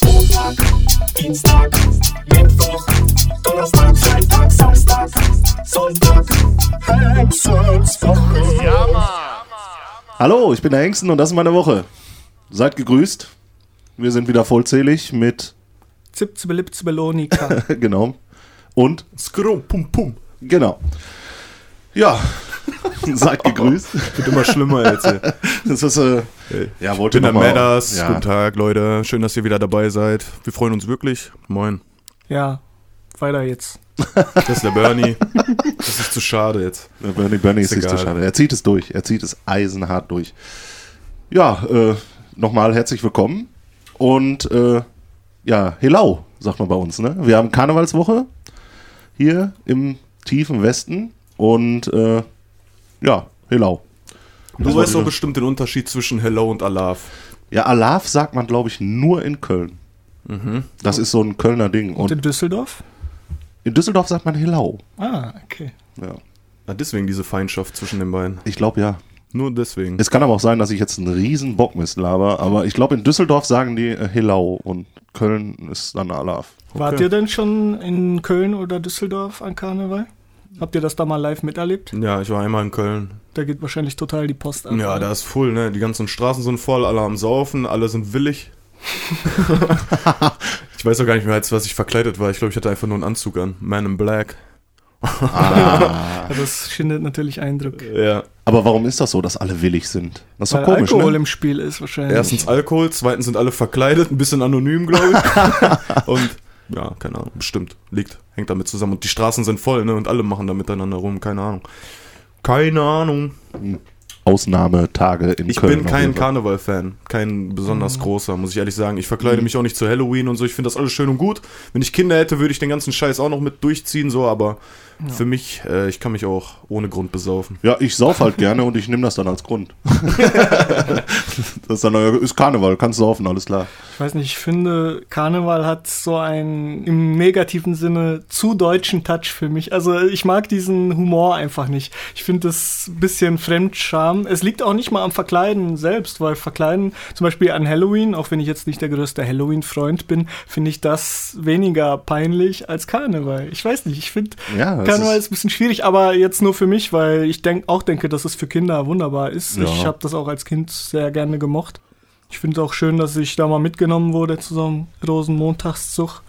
Montag, Dienstag, Mittwoch, Donnerstag, Freitag, Samstag, Sonntag, Hexenswoche. Ja, Hallo, ich bin der Hengsten und das ist meine Woche. Seid gegrüßt. Wir sind wieder vollzählig mit, Zipzibelipzibelonika. genau. Und, Skrum, pum, pum. genau. Ja, seid gegrüßt. Wird immer schlimmer jetzt. ey. Das ist, äh, ja, wollte Ich bin der Madders. Ja. Guten Tag, Leute. Schön, dass ihr wieder dabei seid. Wir freuen uns wirklich. Moin. ja, weiter jetzt. Das ist der Bernie. Das ist zu schade jetzt. Der Bernie Bernie ist Ist egal. schade. Er zieht es durch. Er zieht es eisenhart durch. Ja, äh, nochmal herzlich willkommen. Und äh, ja, Helau, sagt man bei uns. Ne? Wir haben Karnevalswoche hier im tiefen Westen. Und äh, ja, Helau. Du weißt doch bestimmt den Unterschied zwischen Hello und Alaf. Ja, Alaf sagt man, glaube ich, nur in Köln. Mhm. Das ist so ein Kölner Ding. Und Und in Düsseldorf? in Düsseldorf sagt man Helau. Ah, okay. Ja, Ah, deswegen diese Feindschaft zwischen den beiden. ich glaube ja. Nur deswegen. Es kann aber auch sein, dass ich jetzt einen riesen Bockmist laber, aber ich glaube, in Düsseldorf sagen die äh, Helau und Köln ist dann Alaf. Wart ihr denn schon in Köln oder Düsseldorf an Karneval? Habt ihr das da mal live miterlebt? Ja, ich war einmal in Köln. Da geht wahrscheinlich total die Post ab. Ja, oder? da ist voll, ne? Die ganzen Straßen sind voll, alle am Saufen, alle sind willig. ich weiß auch gar nicht mehr, als was ich verkleidet war. Ich glaube, ich hatte einfach nur einen Anzug an. Man in Black. Ah. Das schindet natürlich Eindruck. Ja. aber warum ist das so, dass alle willig sind? Das ist Weil doch komisch, Alkohol ne? im Spiel ist wahrscheinlich. Erstens Alkohol, zweitens sind alle verkleidet, ein bisschen anonym, glaube ich. und ja, keine Ahnung, bestimmt. Liegt, hängt damit zusammen. Und die Straßen sind voll, ne? Und alle machen da miteinander rum, keine Ahnung. Keine Ahnung. Ausnahmetage in Ich Köln. bin auf kein. Karneval-Fan. Kein besonders großer, muss ich ehrlich sagen. Ich verkleide mich auch nicht zu Halloween und so. Ich finde das alles schön und gut. Wenn ich Kinder hätte, würde ich den ganzen Scheiß auch noch mit durchziehen, so, aber für mich, äh, ich kann mich auch ohne Grund besaufen. Ja, ich sauf halt gerne und ich nehme das dann als Grund. das ist dann ist Karneval, kannst saufen, alles klar. Ich weiß nicht, ich finde, Karneval hat so einen im negativen Sinne zu deutschen Touch für mich. Also ich mag diesen Humor einfach nicht. Ich finde das ein bisschen Fremdscham. Es liegt auch nicht mal am Verkleiden selbst, weil Verkleiden zum Beispiel an Halloween, auch wenn ich jetzt nicht der größte Halloween-Freund bin, finde ich das weniger peinlich als Karneval. Ich weiß nicht, ich finde Ja, Karneval ist- ein bisschen schwierig, aber jetzt nur für mich, weil ich denk, auch denke, dass es für Kinder wunderbar ist. Ja. Ich habe das auch als Kind sehr gerne gemocht. Ich finde es auch schön, dass ich da mal mitgenommen wurde zu so einem Rosenmontagszug.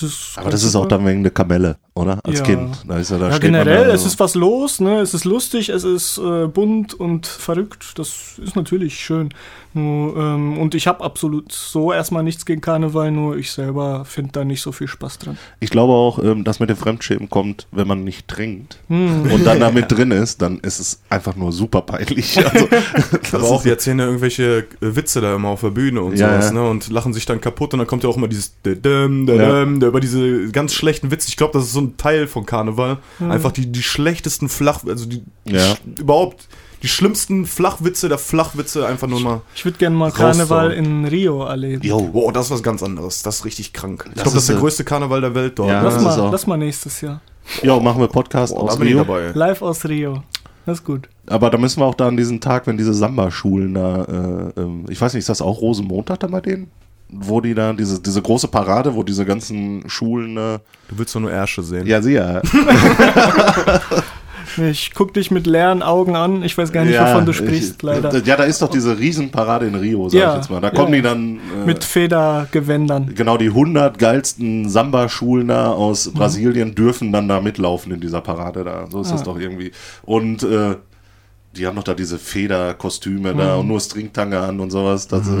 Das Aber das ist auch dann wegen eine Kamelle, oder? Als Ja. Kind. Da ist ja, da Ja, steht man generell, da, es ist was los, ne? Es ist lustig, es ist äh, bunt und verrückt. Das ist natürlich schön. Nur, ähm, und ich habe absolut so erstmal nichts gegen Karneval, nur ich selber finde da nicht so viel Spaß dran. Ich glaube auch, ähm, dass mit dem Fremdschämen kommt, wenn man nicht trinkt Hm. und dann damit drin ist, dann ist es einfach nur super peinlich. Also, das Aber auch, ist- die erzählen ja irgendwelche äh, Witze da immer auf der Bühne und Ja, sowas, ja. ne? Und lachen sich dann kaputt und dann kommt ja auch immer dieses über diese ganz schlechten Witze. Ich glaube, das ist so ein Teil von Karneval. Einfach die, die schlechtesten Flach, also die, die Ja. sch überhaupt die schlimmsten Flachwitze der Flachwitze einfach nur mal. Ich würde gerne mal. Karneval in Rio erleben. Jo. Boah, das ist was ganz anderes. Das ist richtig krank. Ich glaube, das ist, der größte Karneval der Welt dort. Ja? Lass mal, lass mal nächstes Jahr. Jo, machen wir Podcast da aus Rio. dabei. Live aus Rio. Das ist gut. Aber da müssen wir auch da an diesen Tag, wenn diese Samba-Schulen da, äh, ähm, ich weiß nicht, ist das auch Rosenmontag da bei denen? Wo die da, diese, diese große Parade, wo diese ganzen Schulen, äh, Du willst doch nur Ärsche sehen. ja, sie ja. Ich guck dich mit leeren Augen an. Ich weiß gar nicht, wovon du sprichst, ich, leider. Ja, da ist doch diese Riesenparade in Rio, sag Ja, ich jetzt mal. Da kommen ja. die dann, äh, mit Federgewändern. genau die 100 geilsten Samba-Schulen da Mhm. aus Brasilien dürfen dann da mitlaufen in dieser Parade da. So ist das Ah. doch irgendwie. Und, äh, die haben doch da diese Federkostüme da Mhm. und nur Stringtanga an und sowas. Das, äh,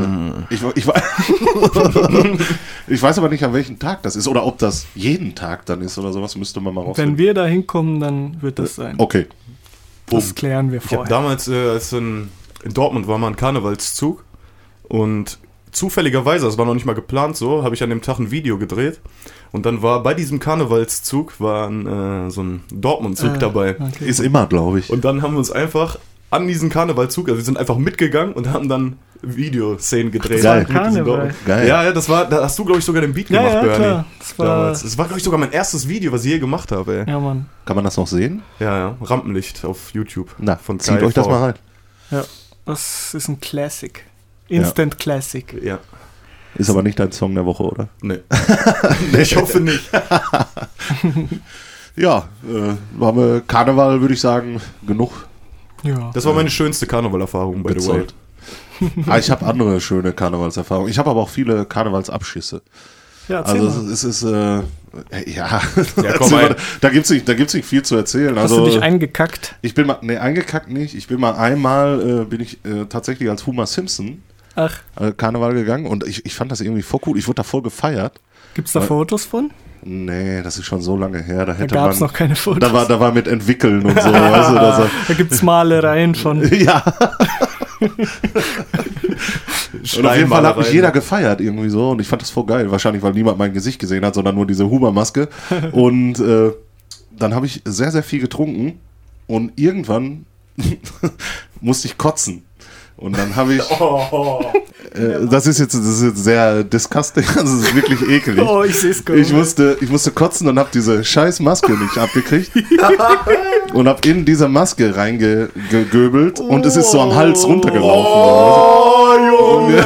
ich, ich, weiß- ich weiß aber nicht, an welchem Tag das ist oder ob das jeden Tag dann ist oder sowas, müsste man mal Wenn rausfinden. wir da hinkommen, dann wird das sein. Okay. Das klären wir Ich vorher. damals, äh, als in, in Dortmund war mal ein Karnevalszug und zufälligerweise, das war noch nicht mal geplant so, habe ich an dem Tag ein Video gedreht und dann war bei diesem Karnevalszug war ein, äh, so ein Dortmund-Zug Ah, dabei. okay. Ist immer, glaube ich. Und dann haben wir uns einfach an diesen Karnevalzug, also wir sind einfach mitgegangen und haben dann Videoszenen gedreht. Geil. mit diesem Karneval. Geil. Ja, ja, das war, da hast du, glaube ich, sogar den Beat Ja, gemacht, ja, Bernie. klar. Das war- damals. Das war, glaube ich, sogar mein erstes Video, was ich je gemacht habe, ey. Ja, Mann. Kann man das noch sehen? Ja, ja, Rampenlicht auf YouTube. Na, Von zieht KIV. euch das mal rein. Ja. Das ist ein Classic. Instant Classic. Ja. Ist aber nicht dein Song der Woche, oder? Nee. ich hoffe nicht. Ja, äh, haben wir Karneval, würde ich sagen, genug Ja. Das war meine schönste Karnevalerfahrung, by the way. ah, ich habe andere schöne Karnevalserfahrungen. Ich habe aber auch viele Karnevalsabschüsse. ja, Also mal. es, es ist, äh, ja, komm, Erzähl mal, da gibt's nicht, da gibt's nicht viel zu erzählen. Hast Also du dich eingekackt? ich bin mal, nee, eingekackt nicht. Ich bin mal einmal, äh, bin ich äh, tatsächlich als Homer Simpson Ach, äh, Karneval gegangen und ich, ich fand das irgendwie voll cool. Ich wurde da voll gefeiert. gibt's da Fotos von? Nee, das ist schon so lange her. Da Da gab's man, noch keine Fotos. da war, da war mit entwickeln und so. weißt du, das, Da gibt's Malereien von. ja. Und auf jeden Fall hat mich jeder gefeiert irgendwie so und ich fand das voll geil. Wahrscheinlich, weil niemand mein Gesicht gesehen hat, sondern nur diese Hummermaske. und äh, dann habe ich sehr, sehr viel getrunken und irgendwann musste ich kotzen. Und dann habe ich, äh, das ist jetzt, das ist jetzt sehr disgusting, es ist wirklich ekelig. Oh, ich seh's gut. Ich musste, ich musste kotzen und habe diese scheiß Maske nicht abgekriegt. und habe in diese Maske reingegöbelt und es ist so am Hals runtergelaufen. Oh, Junge!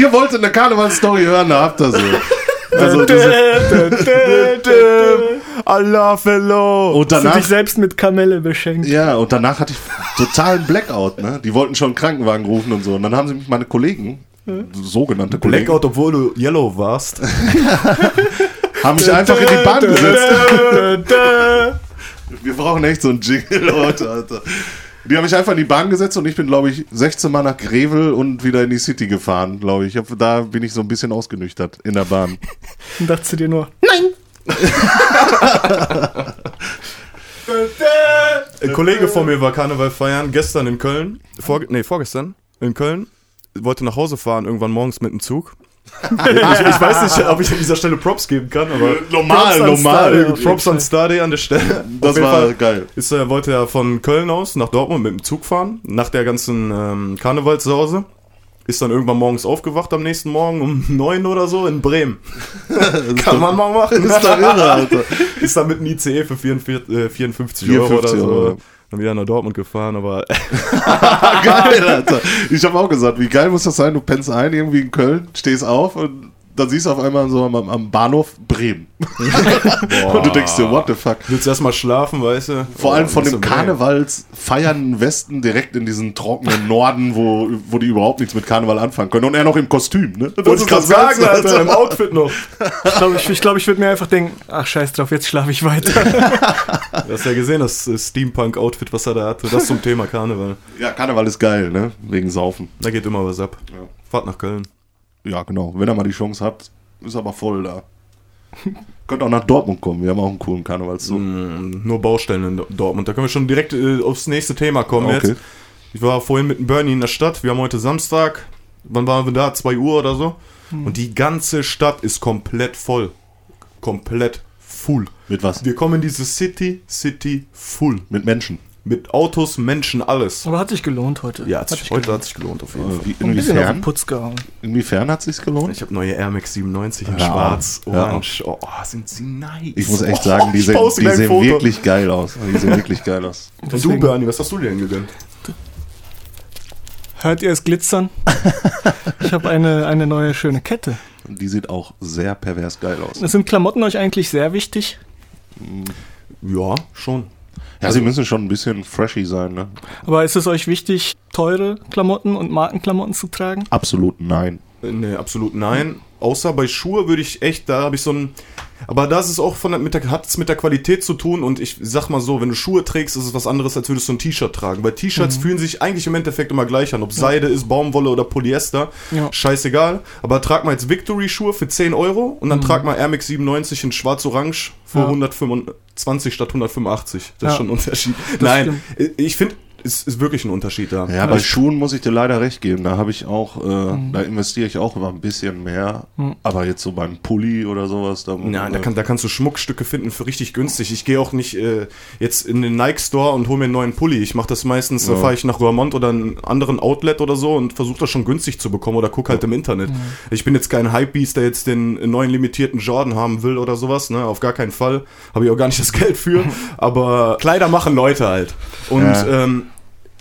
Ihr wolltet eine Karnevalsstory hören, da habt ihr sie. Also Allah fellow! und danach, dich selbst mit Kamelle beschenkt? ja, und danach hatte ich totalen Blackout, ne? Die wollten schon einen Krankenwagen rufen und so. Und dann haben sie mich meine Kollegen, sogenannte Kollegen, Blackout, obwohl du Yellow warst. haben mich einfach in die Bahn gesetzt. Wir brauchen echt so einen Jingle, Leute, Alter. Die haben mich einfach in die Bahn gesetzt und ich bin, glaube ich, 16 Mal nach Grevel und wieder in die City gefahren, glaube ich. ich hab, da bin ich so ein bisschen ausgenüchtert in der Bahn. Und dachte dir nur, Ein Kollege von mir war Karneval feiern, gestern in Köln. Vor, nee, vorgestern in Köln. Wollte nach Hause fahren, irgendwann morgens mit dem Zug. ich, ich weiß nicht, ob ich an dieser Stelle Props geben kann, aber Normal, Props an normal. Props an Stade an der Stelle. Das war Fall geil. Ist, er wollte er von Köln aus nach Dortmund mit dem Zug fahren, nach der ganzen ähm, Karnevalssause. Ist dann irgendwann morgens aufgewacht am nächsten Morgen um neun oder so in Bremen. Kann man mal machen. Ist doch irre, Alter. Ist dann mit einem ICE für 44, äh, 54 Euro oder 54 so. Euro. Dann wieder nach Dortmund gefahren, aber geil, Alter. Ich habe auch gesagt, wie geil muss das sein? Du pennst ein irgendwie in Köln, stehst auf und dann siehst du auf einmal so am, am Bahnhof Bremen. und du denkst dir, what the fuck? willst erstmal schlafen, weißt du? Vor allem Oh, von nicht dem so Karnevals feiernden Westen direkt in diesen trockenen Norden, wo, wo die überhaupt nichts mit Karneval anfangen können. Und er noch im Kostüm, ne? Wollte ich gerade sagen, Alter, im Outfit noch. ich glaube, ich, ich, glaub, ich würde mir einfach denken, ach scheiß drauf, jetzt schlafe ich weiter. Du hast ja gesehen, das Steampunk-Outfit, was er da hatte. Das zum Thema Karneval. Ja, Karneval ist geil, ne? Wegen Saufen. Da geht immer was ab. Ja. Fahrt nach Köln. Ja, genau. Wenn ihr mal die Chance habt, ist aber voll da. Könnt auch nach Dortmund kommen. Wir haben auch einen coolen Karnevalszug. Mm, Nur Baustellen in Do- Dortmund. Da können wir schon direkt äh, aufs nächste Thema kommen Okay. jetzt. Ich war vorhin mit dem Bernie in der Stadt. Wir haben heute Samstag. Wann waren wir da? 2 Uhr oder so. Und die ganze Stadt ist komplett voll. Komplett full. Mit was? Wir kommen in diese City, City full. Mit Menschen. Mit Autos, Menschen, alles. Aber hat sich gelohnt heute. Ja, hat sich, heute gelohnt. hat sich gelohnt auf jeden Äh, Fall. wie, Ein bisschen auf den inwiefern? Putz gehauen. Inwiefern hat sich's gelohnt? Ich habe neue Air Max 97 in Ja, schwarz, ja. orange. Oh, sind sie nice. Ich muss echt Oh, sagen, die ich sehen, die sehen wirklich geil aus. Die sehen wirklich geil aus. Und du, Bernie, was hast du dir denn gegönnt? Hört ihr es glitzern? ich habe eine, eine neue schöne Kette. Und die sieht auch sehr pervers geil aus. Sind Klamotten euch eigentlich sehr wichtig? Ja, schon. Ja, sie müssen schon ein bisschen freshy sein, ne? Aber ist es euch wichtig, teure Klamotten und Markenklamotten zu tragen? Absolut nein. Nee, absolut nein. Außer bei Schuhe würde ich echt, da habe ich so ein. Aber das ist auch von der, mit der, hat es mit der Qualität zu tun und ich sag mal so, wenn du Schuhe trägst, ist es was anderes, als würdest du ein T-Shirt tragen. Weil Mhm. T-Shirts fühlen sich eigentlich im Endeffekt immer gleich an. Ob Seide ist, Baumwolle oder Polyester, Ja. scheißegal. Aber trag mal jetzt Victory-Schuhe für 10 Euro und dann trag mal Air Max 97 in schwarz-orange für Mhm. Ja. 125 statt 185. Das ist schon ein Unterschied. Nein, stimmt. ich finde, es ist wirklich ein Unterschied da. Ja, bei Schuhen muss ich dir leider recht geben. Da habe ich auch, äh, da investiere ich auch immer ein bisschen mehr. Aber jetzt so beim Pulli oder sowas, da, Nein, da, kann, da kannst du Schmuckstücke finden für richtig günstig. Ich gehe auch nicht äh, jetzt in den Nike Store und hole mir einen neuen Pulli. Ich mache das meistens, da Ja. fahre ich nach Roermond oder einen anderen Outlet oder so und versuche das schon günstig zu bekommen oder guck halt im Internet. Ich bin jetzt kein Hypebeast, der jetzt den neuen limitierten Jordan haben will oder sowas, ne? Auf gar keinen Fall. Habe ich auch gar nicht das Geld für. Aber Kleider machen Leute halt. Und Ja. ähm,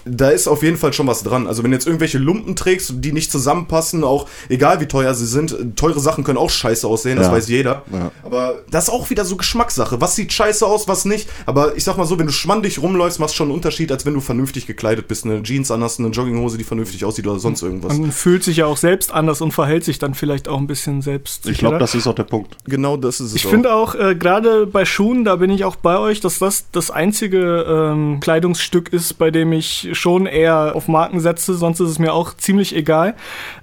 da ist auf jeden Fall schon was dran. Also wenn du jetzt irgendwelche Lumpen trägst, die nicht zusammenpassen, auch egal wie teuer sie sind, teure Sachen können auch scheiße aussehen, das Ja. weiß jeder. Ja. Aber das ist auch wieder so Geschmackssache. Was sieht scheiße aus, was nicht. Aber ich sag mal so, wenn du schwandig rumläufst, machst schon einen Unterschied, als wenn du vernünftig gekleidet bist. Eine Jeans anhast, eine Jogginghose, die vernünftig aussieht oder sonst irgendwas. Man fühlt sich ja auch selbst anders und verhält sich dann vielleicht auch ein bisschen selbst. Ich glaube, das ist auch der Punkt. Genau das ist es Ich auch. finde auch, äh, gerade bei Schuhen, da bin ich auch bei euch, dass das das einzige ähm, Kleidungsstück ist, bei dem ich schon eher auf Marken setze, sonst ist es mir auch ziemlich egal.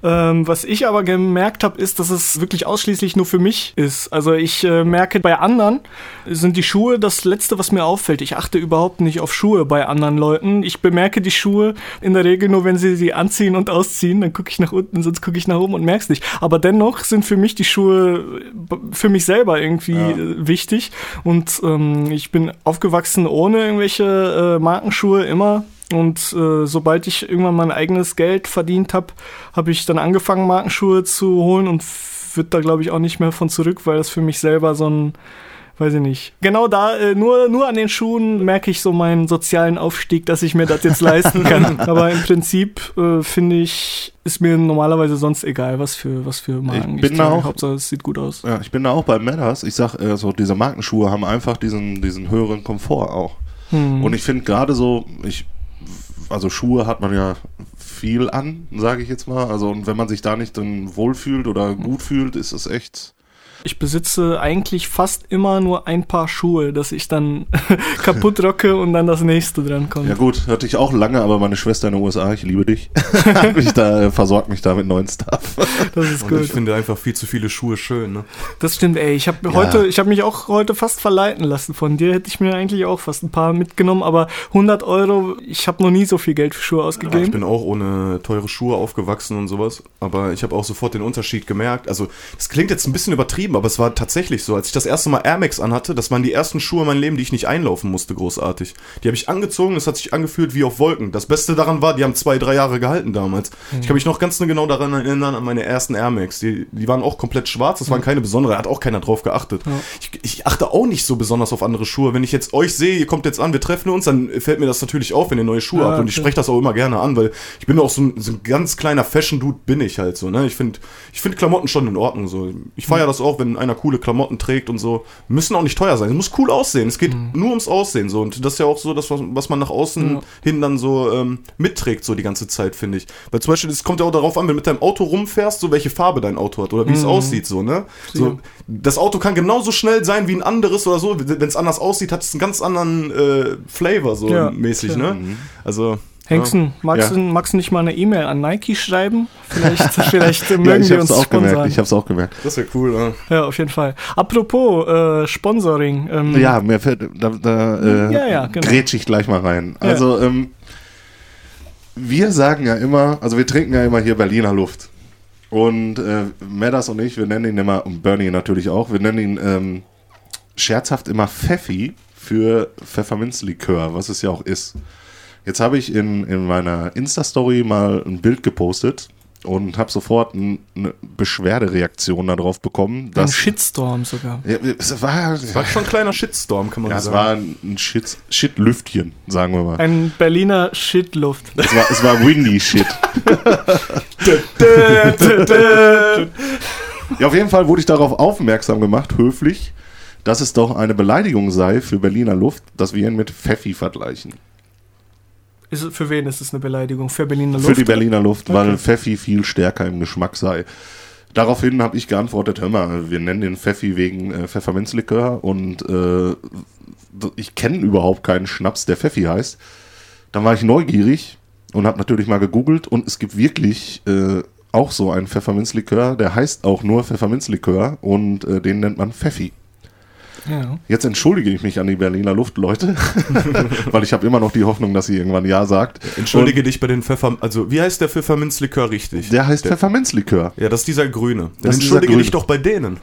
Ähm, was ich aber gemerkt habe, ist, dass es wirklich ausschließlich nur für mich ist. Also ich äh, merke, bei anderen sind die Schuhe das Letzte, was mir auffällt. Ich achte überhaupt nicht auf Schuhe bei anderen Leuten. Ich bemerke die Schuhe in der Regel nur, wenn sie sie anziehen und ausziehen. Dann gucke ich nach unten, sonst gucke ich nach oben und merk's nicht. Aber dennoch sind für mich die Schuhe für mich selber irgendwie äh, wichtig. Und ähm, ich bin aufgewachsen ohne irgendwelche äh, Markenschuhe immer. Und äh, sobald ich irgendwann mein eigenes Geld verdient habe, habe ich dann angefangen, Markenschuhe zu holen und wird da, glaube ich, auch nicht mehr von zurück, weil das für mich selber so ein, weiß ich nicht. Genau da, äh, nur, nur an den Schuhen merke ich so meinen sozialen Aufstieg, dass ich mir das jetzt leisten kann. Aber im Prinzip äh, finde ich, ist mir normalerweise sonst egal, was für, was für Marken bin da trage. auch- Hauptsache, es sieht gut aus. Ja, ich bin da auch bei Matters. Ich sag, äh, so diese Markenschuhe haben einfach diesen, diesen höheren Komfort auch. Hm. Und ich finde gerade so, ich, also Schuhe hat man ja viel an, sage ich jetzt mal. Also und wenn man sich da nicht dann wohlfühlt oder gut fühlt, ist es echt. Ich besitze eigentlich fast immer nur ein Paar Schuhe, dass ich dann kaputt rocke und dann das nächste dran kommt. Ja gut, hatte ich auch lange, aber meine Schwester in den USA, ich liebe dich, ich da, äh, versorgt mich da mit neuen Stuff. Das ist Und gut. ich finde einfach viel zu viele Schuhe schön. Ne? Das stimmt, ey. Ich habe heute, ich habe mich auch heute fast verleiten lassen. Von dir hätte ich mir eigentlich auch fast ein paar mitgenommen, aber 100 Euro, ich habe noch nie so viel Geld für Schuhe Ja, ich ausgegeben. bin auch ohne teure Schuhe aufgewachsen und sowas, aber ich habe auch sofort den Unterschied gemerkt. Also, das klingt jetzt ein bisschen übertrieben, aber es war tatsächlich so. Als ich das erste Mal Air Max anhatte, das waren die ersten Schuhe in meinem Leben, die ich nicht einlaufen musste, großartig. Die habe ich angezogen, es hat sich angefühlt wie auf Wolken. Das Beste daran war, die haben zwei, drei Jahre gehalten damals. Ich kann mich noch ganz genau daran erinnern, an meine ersten Air Max. Die, die waren auch komplett schwarz, das waren keine besondere, da hat auch keiner drauf geachtet. Ich, ich achte auch nicht so besonders auf andere Schuhe. Wenn ich jetzt euch sehe, ihr kommt jetzt an, wir treffen uns, dann fällt mir das natürlich auf, wenn ihr neue Schuhe Ja, habt. Und ich okay. spreche das auch immer gerne an, weil ich bin auch so ein, so ein ganz kleiner Fashion-Dude, bin ich halt so. Ne? Ich finde ich find Klamotten schon in Ordnung. So. Ich feiere das auch, wenn einer coole Klamotten trägt und so. Müssen auch nicht teuer sein. Es muss cool aussehen. Es geht nur ums Aussehen. So. Und das ist ja auch so, das, was, was man nach außen Ja. hin dann so ähm, mitträgt, so die ganze Zeit, finde ich. Weil zum Beispiel, es kommt ja auch darauf an, wenn du mit deinem Auto rumfährst, so welche Farbe dein Auto hat oder wie es aussieht, so, ne? So, das Auto kann genauso schnell sein wie ein anderes oder so. Wenn es anders aussieht, hat es einen ganz anderen äh, Flavor, so Ja, mäßig, klar. ne? Also. Hengsten, magst, Ja. du, magst du nicht mal eine E-Mail an Nike schreiben? Vielleicht, vielleicht Ja, mögen ich wir hab's uns auch gemerkt. sponsern. Ich hab's auch gemerkt. Das wäre cool, ne? Ja, auf jeden Fall. Apropos äh, Sponsoring. Ähm, Ja, mir fällt, da, da äh, Ja, ja, genau. grätsch ich gleich mal rein. Ja. Also, ähm, wir sagen ja immer, also wir trinken ja immer hier Berliner Luft. Und äh, Medders und ich, wir nennen ihn immer, und Bernie natürlich auch, wir nennen ihn ähm, scherzhaft immer Pfeffi für Pfefferminzlikör, was es ja auch ist. Jetzt habe ich in, in meiner Insta-Story mal ein Bild gepostet und habe sofort ein, eine Beschwerdereaktion darauf bekommen. ein Dass, Shitstorm sogar. ja, es war, War schon ein kleiner Shitstorm, kann man ja, es sagen. war ein Shit, Shit-Lüftchen, sagen wir mal. Ein Berliner Shitluft. Es war, es war windy Shit. Ja, auf jeden Fall wurde ich darauf aufmerksam gemacht, höflich, dass es doch eine Beleidigung sei für Berliner Luft, dass wir ihn mit Pfeffi vergleichen. Ist, für wen ist es eine Beleidigung? Für Berliner Luft? Für die Berliner Luft, weil Okay. Pfeffi viel stärker im Geschmack sei. Daraufhin habe ich geantwortet, hör mal, wir nennen den Pfeffi wegen äh, Pfefferminzlikör und äh, ich kenne überhaupt keinen Schnaps, der Pfeffi heißt. Dann war ich neugierig und habe natürlich mal gegoogelt und es gibt wirklich äh, auch so einen Pfefferminzlikör, der heißt auch nur Pfefferminzlikör und äh, den nennt man Pfeffi. Ja. Jetzt entschuldige ich mich an die Berliner Luft, Leute, weil ich habe immer noch die Hoffnung, dass sie irgendwann Ja sagt. Entschuldige dich bei den Pfeffer... Also, wie heißt der Pfefferminzlikör richtig? Und der heißt Pfefferminzlikör. ja, das ist dieser grüne. Dann ist dieser entschuldige dich Grüne. doch bei denen.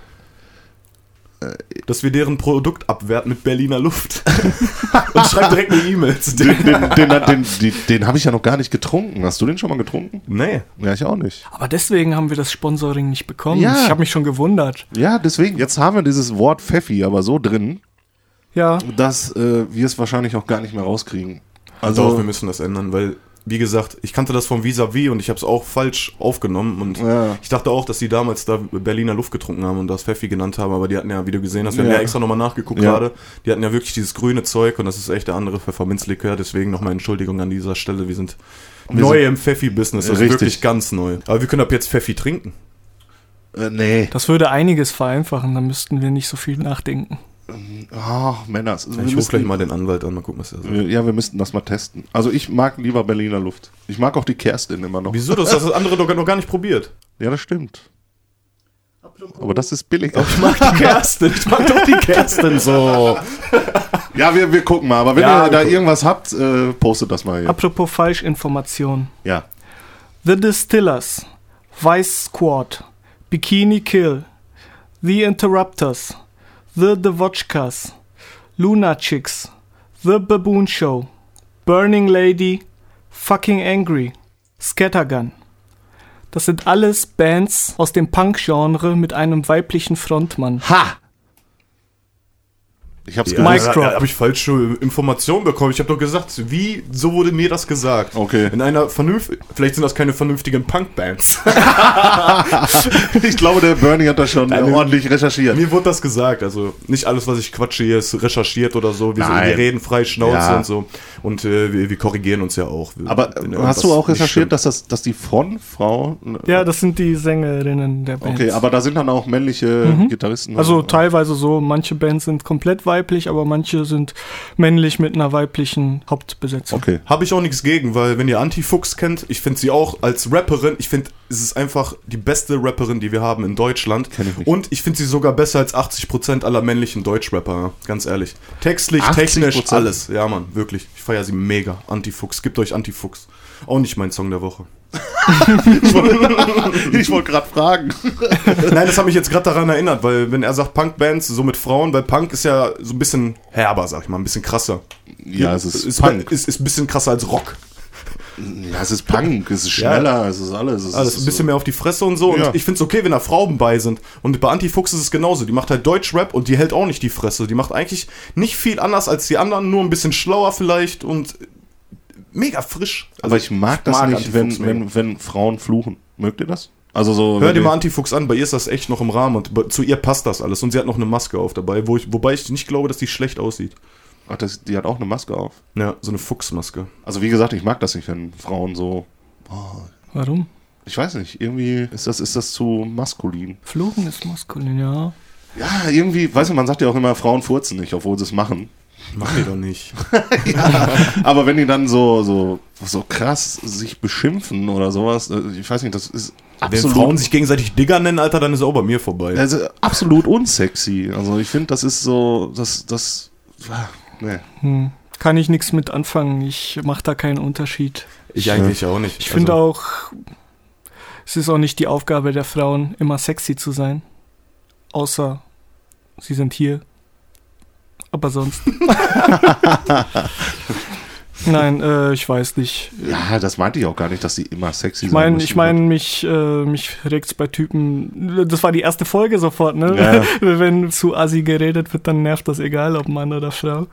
Dass wir deren Produkt abwerten mit Berliner Luft. Und schreib direkt eine E-Mail zu Den, denen. den, den, den, den, den habe ich ja noch gar nicht getrunken. Hast du den schon mal getrunken? Nee. Ja, ich auch nicht. Aber deswegen haben wir das Sponsoring nicht bekommen. Ja. Ich habe mich schon gewundert. Ja, deswegen, jetzt haben wir dieses Wort Pfeffi aber so drin, Ja. dass äh, wir es wahrscheinlich auch gar nicht mehr rauskriegen. Also, Doch, Also, wir müssen das ändern, weil wie gesagt, ich kannte das vom Vis-a-vis und ich habe es auch falsch aufgenommen und Ja. ich dachte auch, dass die damals da Berliner Luft getrunken haben und das Pfeffi genannt haben, aber die hatten ja, wie du gesehen hast, wir haben Ja. ja extra nochmal nachgeguckt Ja. gerade, die hatten ja wirklich dieses grüne Zeug und das ist echt der andere Pfefferminzlikör, deswegen nochmal Entschuldigung an dieser Stelle, wir sind Wir neu sind- im Pfeffi-Business, das Richtig. ist wirklich ganz neu. Aber wir können ab jetzt Pfeffi trinken. Äh, nee. Das würde einiges vereinfachen, dann müssten wir nicht so viel nachdenken. Ah, Männer. Also Ich rufe gleich mal den Anwalt an, mal gucken, was er sagt. Ja, wir müssten das mal testen. Also ich mag lieber Berliner Luft. Ich mag auch die Kerstin immer noch. Wieso? Du hast das andere doch noch gar nicht probiert. Ja, das stimmt. Aber das ist billig. Ich mag die Kerstin. Ich mag doch die Kerstin so. Ja, wir, wir gucken mal. Aber wenn Ja, ihr da gucken. irgendwas habt, äh, postet das mal hier. Apropos Falschinformation. Ja. The Distillers, Vice Squad, Bikini Kill, The Interrupters, The Devotchkas, Luna Chicks, The Baboon Show, Burning Lady, Fucking Angry, Scattergun. Das sind alles Bands aus dem Punk-Genre mit einem weiblichen Frontmann. Ha! Ich hab's Ja. Mic da, da habe ich falsche Informationen bekommen. Ich habe doch gesagt, wie, so wurde mir das gesagt. Okay. In einer vernünft, vielleicht sind das keine vernünftigen Punkbands. Ich glaube, der Bernie hat das schon Nein, äh, ordentlich recherchiert. mir wurde das gesagt. Also nicht alles, was ich quatsche hier, ist recherchiert oder so. Wir, sind, Nein. wir reden frei Schnauze Ja. und so. Und äh, wir, wir korrigieren uns ja auch. Aber äh, hast du auch recherchiert, dass, das, dass die Frontfrau. Ja, das sind die Sängerinnen der Band. Okay, aber da sind dann auch männliche Gitarristen. Also Äh, teilweise so, manche Bands sind komplett weiblich, aber manche sind männlich mit einer weiblichen Hauptbesetzung. Okay. Habe ich auch nichts gegen, weil wenn ihr Anti-Fuchs kennt, ich finde sie auch als Rapperin, ich finde, es ist einfach die beste Rapperin, die wir haben in Deutschland. Kenn ich nicht. Und ich finde sie sogar besser als 80% aller männlichen Deutschrapper, ganz ehrlich. Textlich, 80%? technisch, alles. Ja, Mann, wirklich. Ich feiere sie mega. Anti-Fuchs, gebt euch Anti-Fuchs. Auch nicht mein Song der Woche. Ich wollte gerade fragen. Nein, das hat mich jetzt gerade daran erinnert, weil wenn er sagt Punk-Bands, so mit Frauen, weil Punk ist ja so ein bisschen herber, sag ich mal, ein bisschen krasser. Ja, es ist, ist, Punk. Ist, ist ein bisschen krasser als Rock. ja, es ist Punk. Es ist schneller. Es ist alles. Es Alles ist ein bisschen mehr auf die Fresse und so. Ja. Und ich finde es okay, wenn da Frauen bei sind. Und bei Antifuchs ist es genauso. Die macht halt Deutschrap und die hält auch nicht die Fresse. Die macht eigentlich nicht viel anders als die anderen, nur ein bisschen schlauer vielleicht und mega frisch. Also, Aber ich mag das mag nicht, wenn, wenn, wenn Frauen fluchen. Mögt ihr das? Also so. Hör dir mal Antifuchs an, bei ihr ist das echt noch im Rahmen und zu ihr passt das alles. Und sie hat noch eine Maske auf dabei, wo ich, wobei ich nicht glaube, dass die schlecht aussieht. Ach, das, die hat auch eine Maske auf. Ja, so eine Fuchsmaske. Also wie gesagt, ich mag das nicht, wenn Frauen so. Warum? Ich weiß nicht, irgendwie ist das, ist das zu maskulin. Fluchen ist maskulin, ja. Ja, irgendwie, weißt du, man sagt ja auch immer, Frauen furzen nicht, obwohl sie es machen. Machen die doch nicht. Aber wenn die dann so, so, so krass sich beschimpfen oder sowas, äh, ich weiß nicht, das ist Wenn absolut, Frauen sich gegenseitig Digger nennen, Alter, dann ist auch bei mir vorbei. also absolut unsexy. Also ich finde, das ist so, das, das, nee. Hm. Kann ich nichts mit anfangen. Ich mache da keinen Unterschied. Ich eigentlich auch nicht. Ich finde Also, auch, es ist auch nicht die Aufgabe der Frauen, immer sexy zu sein. Außer sie sind hier. Aber sonst. Nein, äh, ich weiß nicht. Ja, das meinte ich auch gar nicht, dass die immer sexy Ich meine, müssen. ich meine, mich, äh, mich regt's bei Typen. Das war die erste Folge sofort, ne? Ja. Wenn zu assi geredet wird, dann nervt das egal, ob Mann oder Frau.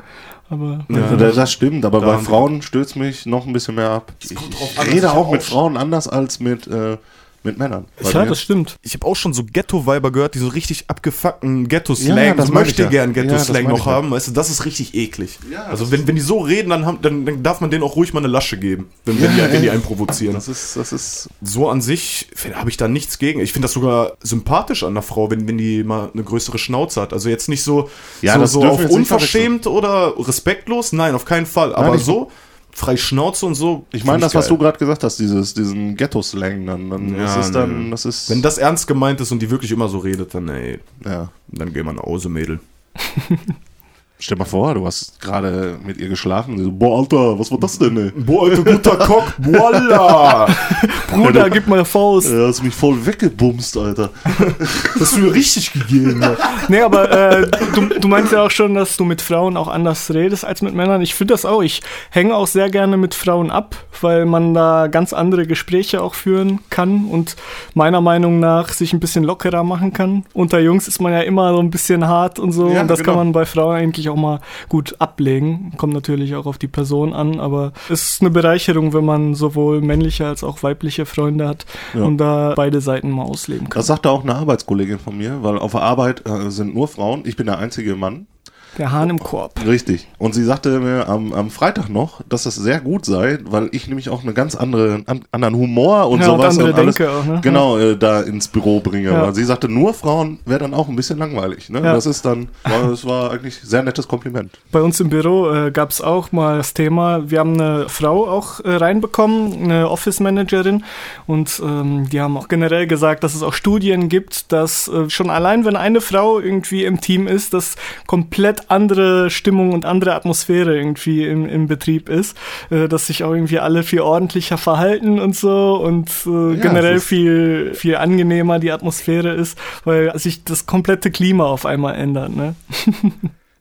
Aber Ja. Das, das stimmt, aber Da- bei Frauen stößt mich noch ein bisschen mehr ab. Ich, ich rede auch mit Frauen anders als mit, äh, mit Männern. Ja, mir. das stimmt. ich habe auch schon so Ghetto-Weiber gehört, die so richtig abgefuckten Ghetto-Slang, Ja, das ich möchte ja. gern Ja, Ghetto-Slang meine noch ja. haben, weißt du, das ist richtig eklig. Ja, also wenn, wenn die so reden, dann, haben, dann, dann darf man denen auch ruhig mal eine Lasche geben, wenn, wenn, die, Ja, wenn die ja. einen provozieren. das ist, das ist, So an sich habe ich da nichts gegen. Ich finde das sogar sympathisch an einer Frau, wenn, wenn die mal eine größere Schnauze hat. Also jetzt nicht so, Ja, so, das so dürfen auf unverschämt oder respektlos. Nein, auf keinen Fall. Aber ich- so frei Schnauze und so. ich meine das, was geil. du gerade gesagt hast, dieses, diesen Ghetto-Slang dann, dann Ja, das ist dann, das ist, Wenn das ernst gemeint ist und die wirklich immer so redet, dann ey, ja. dann geh mal nach Hause, Mädel. Stell mal vor, du hast gerade mit ihr geschlafen, so, boah, Alter, was war das denn, ey? Boah, alter guter Cock, voila! Bruder, gib mal Faust. Er hast mich voll weggebumst, Alter. Hast du mir richtig gegeben. Ja. Nee, aber äh, du, du meinst ja auch schon, dass du mit Frauen auch anders redest als mit Männern. Ich finde das auch. Ich hänge auch sehr gerne mit Frauen ab, weil man da ganz andere Gespräche auch führen kann und meiner Meinung nach sich ein bisschen lockerer machen kann. Unter Jungs ist man ja immer so ein bisschen hart und so. Ja, und das genau. kann man bei Frauen eigentlich auch auch mal gut ablegen. Kommt natürlich auch auf die Person an, aber es ist eine Bereicherung, wenn man sowohl männliche als auch weibliche Freunde hat Ja. und da beide Seiten mal ausleben kann. Das sagte auch eine Arbeitskollegin von mir, weil auf der Arbeit äh, sind nur Frauen. Ich bin der einzige Mann. Der Hahn im Korb. Richtig. Und sie sagte mir am, am Freitag noch, dass das sehr gut sei, weil ich nämlich auch eine ganz andere, an, anderen Humor und Ja, und sowas andere alles Denke auch, ne? genau äh, da ins Büro bringe. Ja. Sie sagte, nur Frauen wäre dann auch ein bisschen langweilig. Ne? Ja. Das ist dann, war, das war eigentlich ein sehr nettes Kompliment. Bei uns im Büro äh, gab es auch mal das Thema, wir haben eine Frau auch äh, reinbekommen, eine Office-Managerin und ähm, die haben auch generell gesagt, dass es auch Studien gibt, dass äh, schon allein, wenn eine Frau irgendwie im Team ist, dass komplett andere Stimmung und andere Atmosphäre irgendwie im, im Betrieb ist, äh, dass sich auch irgendwie alle viel ordentlicher verhalten und so und äh, Ja, generell viel, viel angenehmer die Atmosphäre ist, weil sich das komplette Klima auf einmal ändert, ne?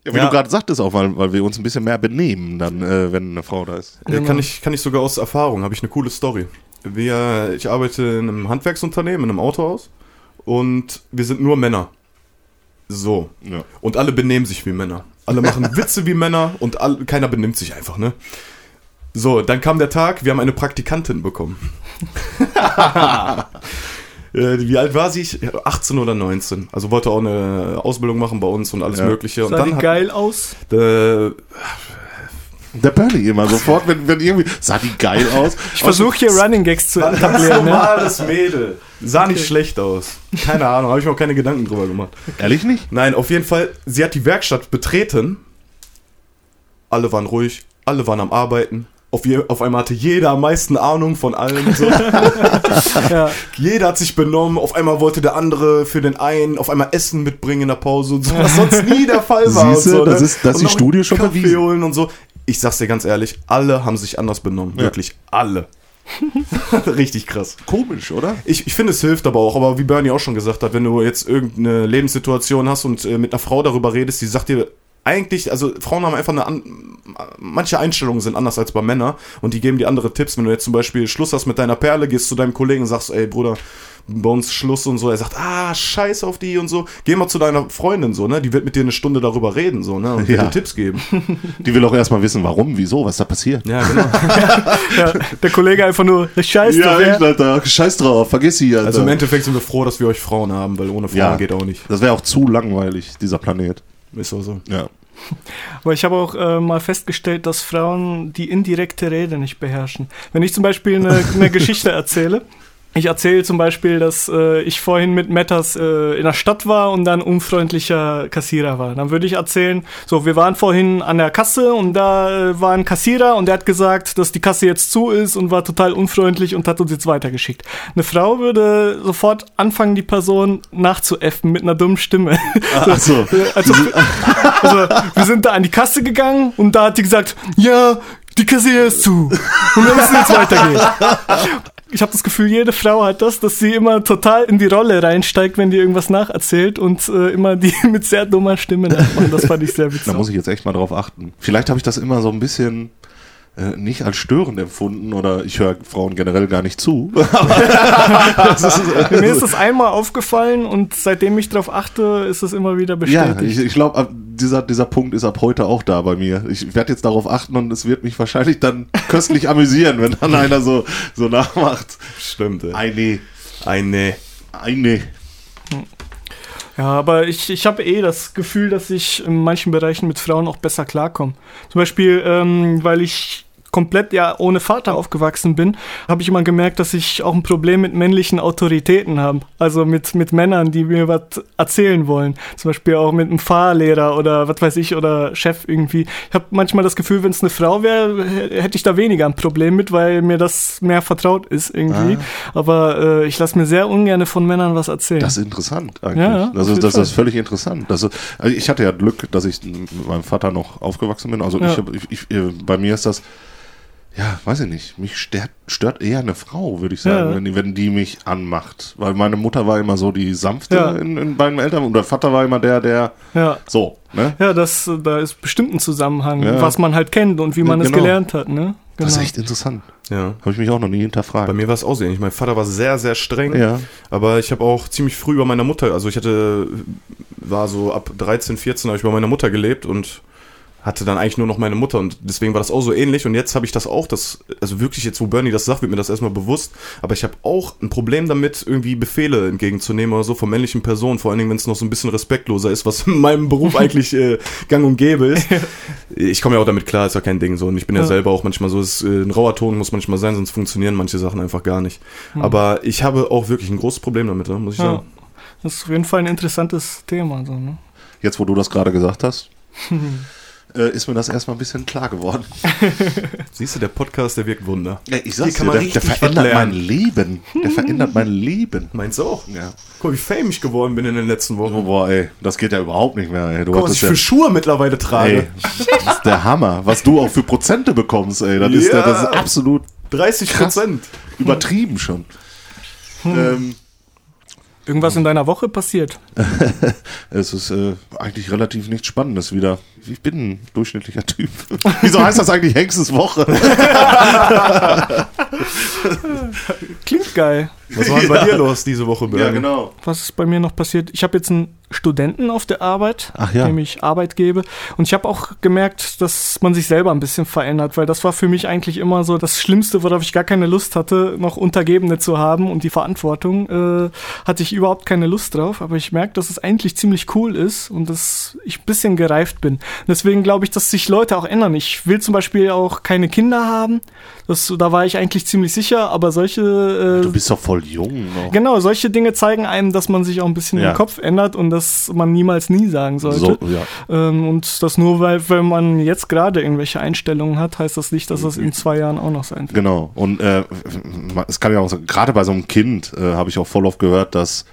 Ja, wie Ja. du gerade sagtest auch, weil, weil wir uns ein bisschen mehr benehmen, dann, äh, wenn eine Frau da ist. Ja, Genau. kann, ich, kann ich sogar aus Erfahrung, habe ich eine coole Story. Wir, ich arbeite in einem Handwerksunternehmen, in einem Autohaus und wir sind nur Männer. So. Ja. Und alle benehmen sich wie Männer. Alle machen Witze wie Männer und all, keiner benimmt sich einfach, ne? So, dann kam der Tag, wir haben eine Praktikantin bekommen. Äh, Wie alt war sie? 18 oder 19. Also wollte auch eine Ausbildung machen bei uns und alles Ja. Mögliche. Und Sah dann die hat, geil aus? äh, Der Burley immer sofort, wenn, wenn irgendwie, sah die geil aus. Ich versuche hier Running Gags zu etablieren. Ne? normales Mädel. Sah nicht schlecht aus. Keine Ahnung, habe ich mir auch keine Gedanken drüber gemacht. Ehrlich nicht? Nein, auf jeden Fall, sie hat die Werkstatt betreten. Alle waren ruhig, alle waren am Arbeiten. Auf, je, auf einmal hatte jeder am meisten Ahnung von allem. So. Ja. jeder hat sich benommen. Auf einmal wollte der andere für den einen auf einmal Essen mitbringen in der Pause und so, was sonst nie der Fall war. Siehste, und so, das ne? ist- das ist Und die Studie schon Kaffee bewiesen. holen und so. Ich sag's dir ganz ehrlich, alle haben sich anders benommen. Ja. Wirklich alle. Richtig krass. Komisch, oder? Ich, ich finde, es hilft aber auch, aber wie Bernie auch schon gesagt hat, wenn du jetzt irgendeine Lebenssituation hast und äh, mit einer Frau darüber redest, die sagt dir eigentlich, also Frauen haben einfach eine, an, manche Einstellungen sind anders als bei Männern und die geben dir andere Tipps. Wenn du jetzt zum Beispiel Schluss hast mit deiner Perle, gehst zu deinem Kollegen und sagst, ey Bruder, bei uns Schluss und so. Er sagt, ah, scheiß auf die und so. Geh mal zu deiner Freundin so, ne? Die wird mit dir eine Stunde darüber reden, so, ne? Und Ja. dir Tipps geben. Die will auch erstmal wissen, warum, wieso, was da passiert. Ja, genau. Ja, der Kollege einfach nur, scheiße, Ja, wer? echt, Alter. Scheiß drauf, vergiss sie, Alter. Also im Endeffekt sind wir froh, dass wir euch Frauen haben, weil ohne Frauen Ja. geht auch nicht. das wäre auch zu langweilig, dieser Planet. Ist auch so. Ja. Aber ich habe auch äh, mal festgestellt, dass Frauen die indirekte Rede nicht beherrschen. Wenn ich zum Beispiel eine, eine Geschichte erzähle, ich erzähle zum Beispiel, dass äh, ich vorhin mit Metters äh, in der Stadt war und dann unfreundlicher Kassierer war. Dann würde ich erzählen, so, wir waren vorhin an der Kasse und da äh, war ein Kassierer und der hat gesagt, dass die Kasse jetzt zu ist und war total unfreundlich und hat uns jetzt weitergeschickt. Eine Frau würde sofort anfangen, die Person nachzuäffen mit einer dummen Stimme. Achso. Also, also, wir sind da an die Kasse gegangen und da hat die gesagt, ja, die Kasse hier ist zu. Und wir müssen jetzt weitergehen. Ich habe das Gefühl, jede Frau hat das, dass sie immer total in die Rolle reinsteigt, wenn die irgendwas nacherzählt und äh, immer die mit sehr dummer Stimme nachmachen. Das fand ich sehr witzig. Da muss ich jetzt echt mal drauf achten. Vielleicht habe ich das immer so ein bisschen nicht als störend empfunden oder ich höre Frauen generell gar nicht zu. das ist, äh, Mir ist das einmal aufgefallen und seitdem ich darauf achte, ist es immer wieder ja, bestätigt. ich, ich glaube, dieser, dieser Punkt ist ab heute auch da bei mir. Ich werde jetzt darauf achten und es wird mich wahrscheinlich dann köstlich amüsieren, wenn dann einer so, so nachmacht. Stimmt, ey. Eine, Eine. eine. Ja, aber ich, ich habe eh das Gefühl, dass ich in manchen Bereichen mit Frauen auch besser klarkomme. Zum Beispiel, ähm, weil ich komplett ja ohne Vater aufgewachsen bin, habe ich immer gemerkt, dass ich auch ein Problem mit männlichen Autoritäten habe. Also mit, mit Männern, die mir was erzählen wollen. Zum Beispiel auch mit einem Fahrlehrer oder was weiß ich oder Chef irgendwie. Ich habe manchmal das Gefühl, wenn es eine Frau wäre, hätte ich da weniger ein Problem mit, weil mir das mehr vertraut ist irgendwie. Aber äh, ich lasse mir sehr ungern von Männern was erzählen. Das ist interessant eigentlich. Ja, ja, das, das ist völlig interessant. Das ist, also ich hatte ja Glück, dass ich mit meinem Vater noch aufgewachsen bin. Also Ja. ich, hab- ich, ich, äh, bei mir ist das, ja, weiß ich nicht, mich stört, stört eher eine Frau, würde ich sagen, Ja. wenn, die, wenn die mich anmacht. Weil meine Mutter war immer so die sanfte Ja. in, in beiden Eltern und der Vater war immer der, der ja. so, ne? Ja, das, da ist bestimmt ein Zusammenhang, Ja. was man halt kennt und wie man Ja, es genau. gelernt hat, ne? Das ist echt interessant. Ja. Habe ich mich auch noch nie hinterfragt. Bei mir war es auch so ähnlich. Mein Vater war sehr, sehr streng. Ja. Aber ich habe auch ziemlich früh bei meiner Mutter, also ich hatte, war so ab 13, 14 habe ich bei meiner Mutter gelebt und hatte dann eigentlich nur noch meine Mutter und deswegen war das auch so ähnlich und jetzt habe ich das auch, das, also wirklich jetzt, wo Bernie das sagt, wird mir das erstmal bewusst, aber ich habe auch ein Problem damit, irgendwie Befehle entgegenzunehmen oder so von männlichen Personen, vor allen Dingen, wenn es noch so ein bisschen respektloser ist, was in meinem Beruf eigentlich äh, gang und gäbe ist. Ich komme ja auch damit klar, ist ja kein Ding so und ich bin ja, Ja. selber auch manchmal so, es, ist, äh, ein rauer Ton muss manchmal sein, sonst funktionieren manche Sachen einfach gar nicht. Aber ich habe auch wirklich ein großes Problem damit, ne, muss ich Ja. sagen. Das ist auf jeden Fall ein interessantes Thema. So, ne? Jetzt, wo du das gerade gesagt hast, äh, ist mir das erstmal ein bisschen klar geworden. Siehst du, der Podcast, der wirkt Wunder. Ja, ich kann man der, der verändert mein. Leben. Der verändert mein Leben. Meinst du auch? Ja. Guck, wie fame ich geworden bin in den letzten Wochen. Oh, boah, ey, das geht ja überhaupt nicht mehr, ey. Du Guck, was ich für ja, Schuhe mittlerweile trage. ey, das ist der Hammer. Was du auch für Prozente bekommst, ey. Das, ist, Ja. ja, das ist absolut 30 Prozent. übertrieben schon. Ähm, Irgendwas in deiner Woche passiert. es ist äh, eigentlich relativ nichts Spannendes wieder. Ich bin ein durchschnittlicher Typ. Wieso heißt das eigentlich Hengstes Woche? Klingt geil. Was war denn bei dir los diese Woche, Bernie? ja, genau. Was ist bei mir noch passiert? Ich habe jetzt einen Studenten auf der Arbeit, Ach ja. dem ich Arbeit gebe. Und ich habe auch gemerkt, dass man sich selber ein bisschen verändert, weil das war für mich eigentlich immer so das Schlimmste, worauf ich gar keine Lust hatte, noch Untergebene zu haben und die Verantwortung äh, hatte ich überhaupt keine Lust drauf. Aber ich merke, dass es eigentlich ziemlich cool ist und dass ich ein bisschen gereift bin. Deswegen glaube ich, dass sich Leute auch ändern. Ich will zum Beispiel auch keine Kinder haben. Das, da war ich eigentlich ziemlich sicher, aber solche äh, Du bist doch voll jung noch. Genau, solche Dinge zeigen einem, dass man sich auch ein bisschen Ja. im Kopf ändert und dass man niemals nie sagen sollte. So, ja. ähm, und das nur, weil wenn man jetzt gerade irgendwelche Einstellungen hat, heißt das nicht, dass das in zwei Jahren auch noch sein wird. Genau. Und äh, es kann ja auch gerade bei so einem Kind äh, habe ich auch voll oft gehört, dass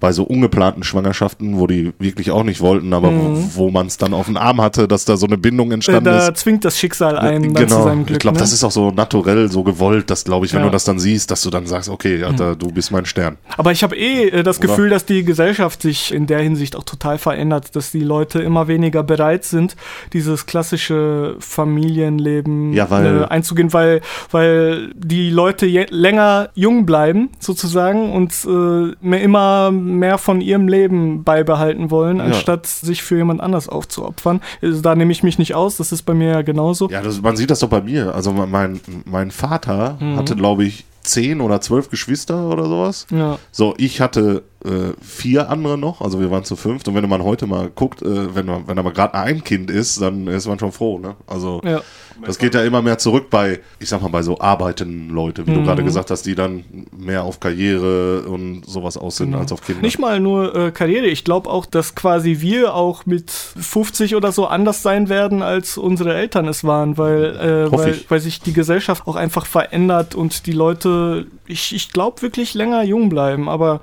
bei so ungeplanten Schwangerschaften, wo die wirklich auch nicht wollten, aber wo, wo man es dann auf den Arm hatte, dass da so eine Bindung entstanden da ist. zwingt das Schicksal einen dann zu Genau, seinem Glück. ich glaube, ne? das ist auch so naturell, so gewollt, dass, glaube ich, wenn Ja. du das dann siehst, dass du dann sagst, okay, Alter, du bist mein Stern. Aber ich habe eh äh, das Oder? Gefühl, dass die Gesellschaft sich in der Hinsicht auch total verändert, dass die Leute immer weniger bereit sind, dieses klassische Familienleben Ja, weil- äh, einzugehen, weil, weil die Leute länger jung bleiben, sozusagen, und äh, mehr, immer mehr von ihrem Leben beibehalten wollen, anstatt sich für jemand anders aufzuopfern. Also, da nehme ich mich nicht aus, das ist bei mir ja genauso. Ja, das, man sieht das doch bei mir. Also mein, mein Vater Mhm. hatte, glaube ich, zehn oder zwölf Geschwister oder sowas. Ja. So, ich hatte äh, vier andere noch, also wir waren zu fünft. Und wenn man heute mal guckt, äh, wenn, man, wenn aber gerade ein Kind ist, dann ist man schon froh. Ne? Also Ja. das geht ja immer mehr zurück bei, ich sag mal, bei so arbeitenden Leute, wie du Mhm. gerade gesagt hast, die dann mehr auf Karriere und sowas aus sind als auf Kinder. Nicht mal nur äh, Karriere. Ich glaube auch, dass quasi wir auch mit 50 oder so anders sein werden, als unsere Eltern es waren, weil, äh, weil, weil sich die Gesellschaft auch einfach verändert und die Leute, ich, ich glaube, wirklich länger jung bleiben. Aber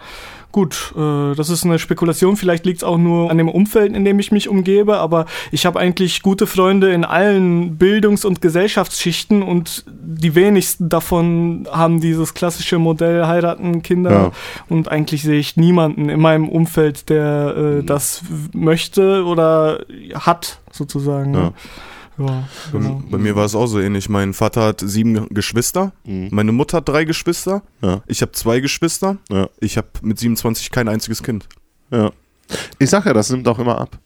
gut, äh, das ist eine Spekulation. Vielleicht liegt es auch nur an dem Umfeld, in dem ich mich umgebe. Aber ich habe eigentlich gute Freunde in allen Bildungs- und Gesellschaftsschichten und die wenigsten davon haben dieses klassische Modell heiraten, Kinder Ja. und eigentlich sehe ich niemanden in meinem Umfeld, der äh, das w- möchte oder hat, sozusagen. Ja. Ja, Bei, genau. bei mir war es auch so ähnlich. Mein Vater hat sieben Geschwister, Mhm. meine Mutter hat drei Geschwister, Ja. ich habe zwei Geschwister, Ja. ich habe mit 27 kein einziges Kind. Ja. Ich sag ja, das nimmt auch immer ab.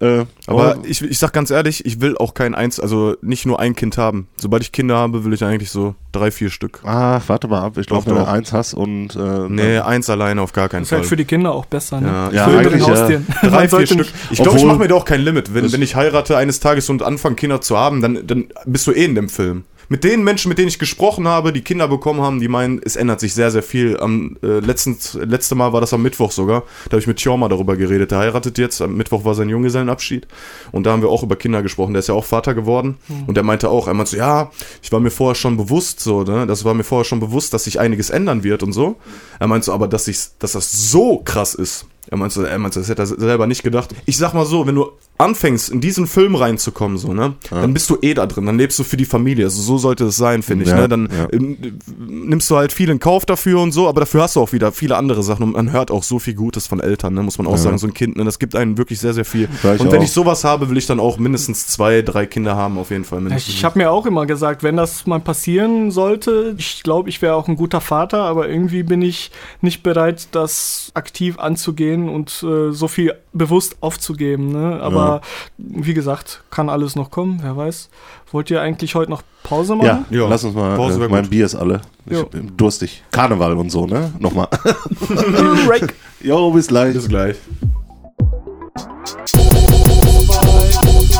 Äh, Aber oh, ich, ich sag ganz ehrlich, ich will auch kein eins, also nicht nur ein Kind haben. Sobald ich Kinder habe, will ich eigentlich so drei, vier Stück. ah, warte mal ab. Ich glaube, wenn du eins hast und äh, Nee, eins alleine auf gar keinen Das ist halt Fall. für die Kinder auch besser, ne? Ja, Ja, eigentlich, ja. Drei, vier Stück. Ich glaube, ich mache mir da auch kein Limit. Wenn, wenn ich heirate eines Tages und anfange, Kinder zu haben, dann, dann bist du eh in dem Film. Mit den Menschen, mit denen ich gesprochen habe, die Kinder bekommen haben, die meinen, es ändert sich sehr, sehr viel. Am äh, letzten, letzte Mal war das am Mittwoch sogar. Da habe ich mit Tjorma darüber geredet. Der heiratet jetzt. Am Mittwoch war sein Junggesellenabschied. Und da haben wir auch über Kinder gesprochen. Der ist ja auch Vater geworden. Und der meinte auch, er meinte so, ja, ich war mir vorher schon bewusst, so, ne? Das war mir vorher schon bewusst, dass sich einiges ändern wird und so. Er meinte so, aber dass, ich, dass das so krass ist. Er meinte, so, er meinte, das hätte er selber nicht gedacht. Ich sag mal so, wenn du anfängst, in diesen Film reinzukommen, so, ne, dann bist du eh da drin, dann lebst du für die Familie. Also so sollte es sein, finde ich. Ja, ne? Dann ja. ähm, nimmst du halt viel in Kauf dafür und so, aber dafür hast du auch wieder viele andere Sachen und man hört auch so viel Gutes von Eltern, ne? muss man auch Ja. sagen. So ein Kind, ne? das gibt einen wirklich sehr, sehr viel. Ja, ich und wenn auch. ich sowas habe, will ich dann auch mindestens zwei, drei Kinder haben, auf jeden Fall. Mindestens. Ich habe mir auch immer gesagt, wenn das mal passieren sollte, ich glaube, ich wäre auch ein guter Vater, aber irgendwie bin ich nicht bereit, das aktiv anzugehen und äh, so viel bewusst aufzugeben. Ne? Aber Aber wie gesagt, kann alles noch kommen, wer weiß. Wollt ihr eigentlich heute noch Pause machen? Ja, Ja, lass uns mal. Pause äh, mein gut. Bier ist alle. Ich Jo. bin durstig. Karneval und so, ne? Nochmal. Break. Jo, bis gleich. Bis gleich.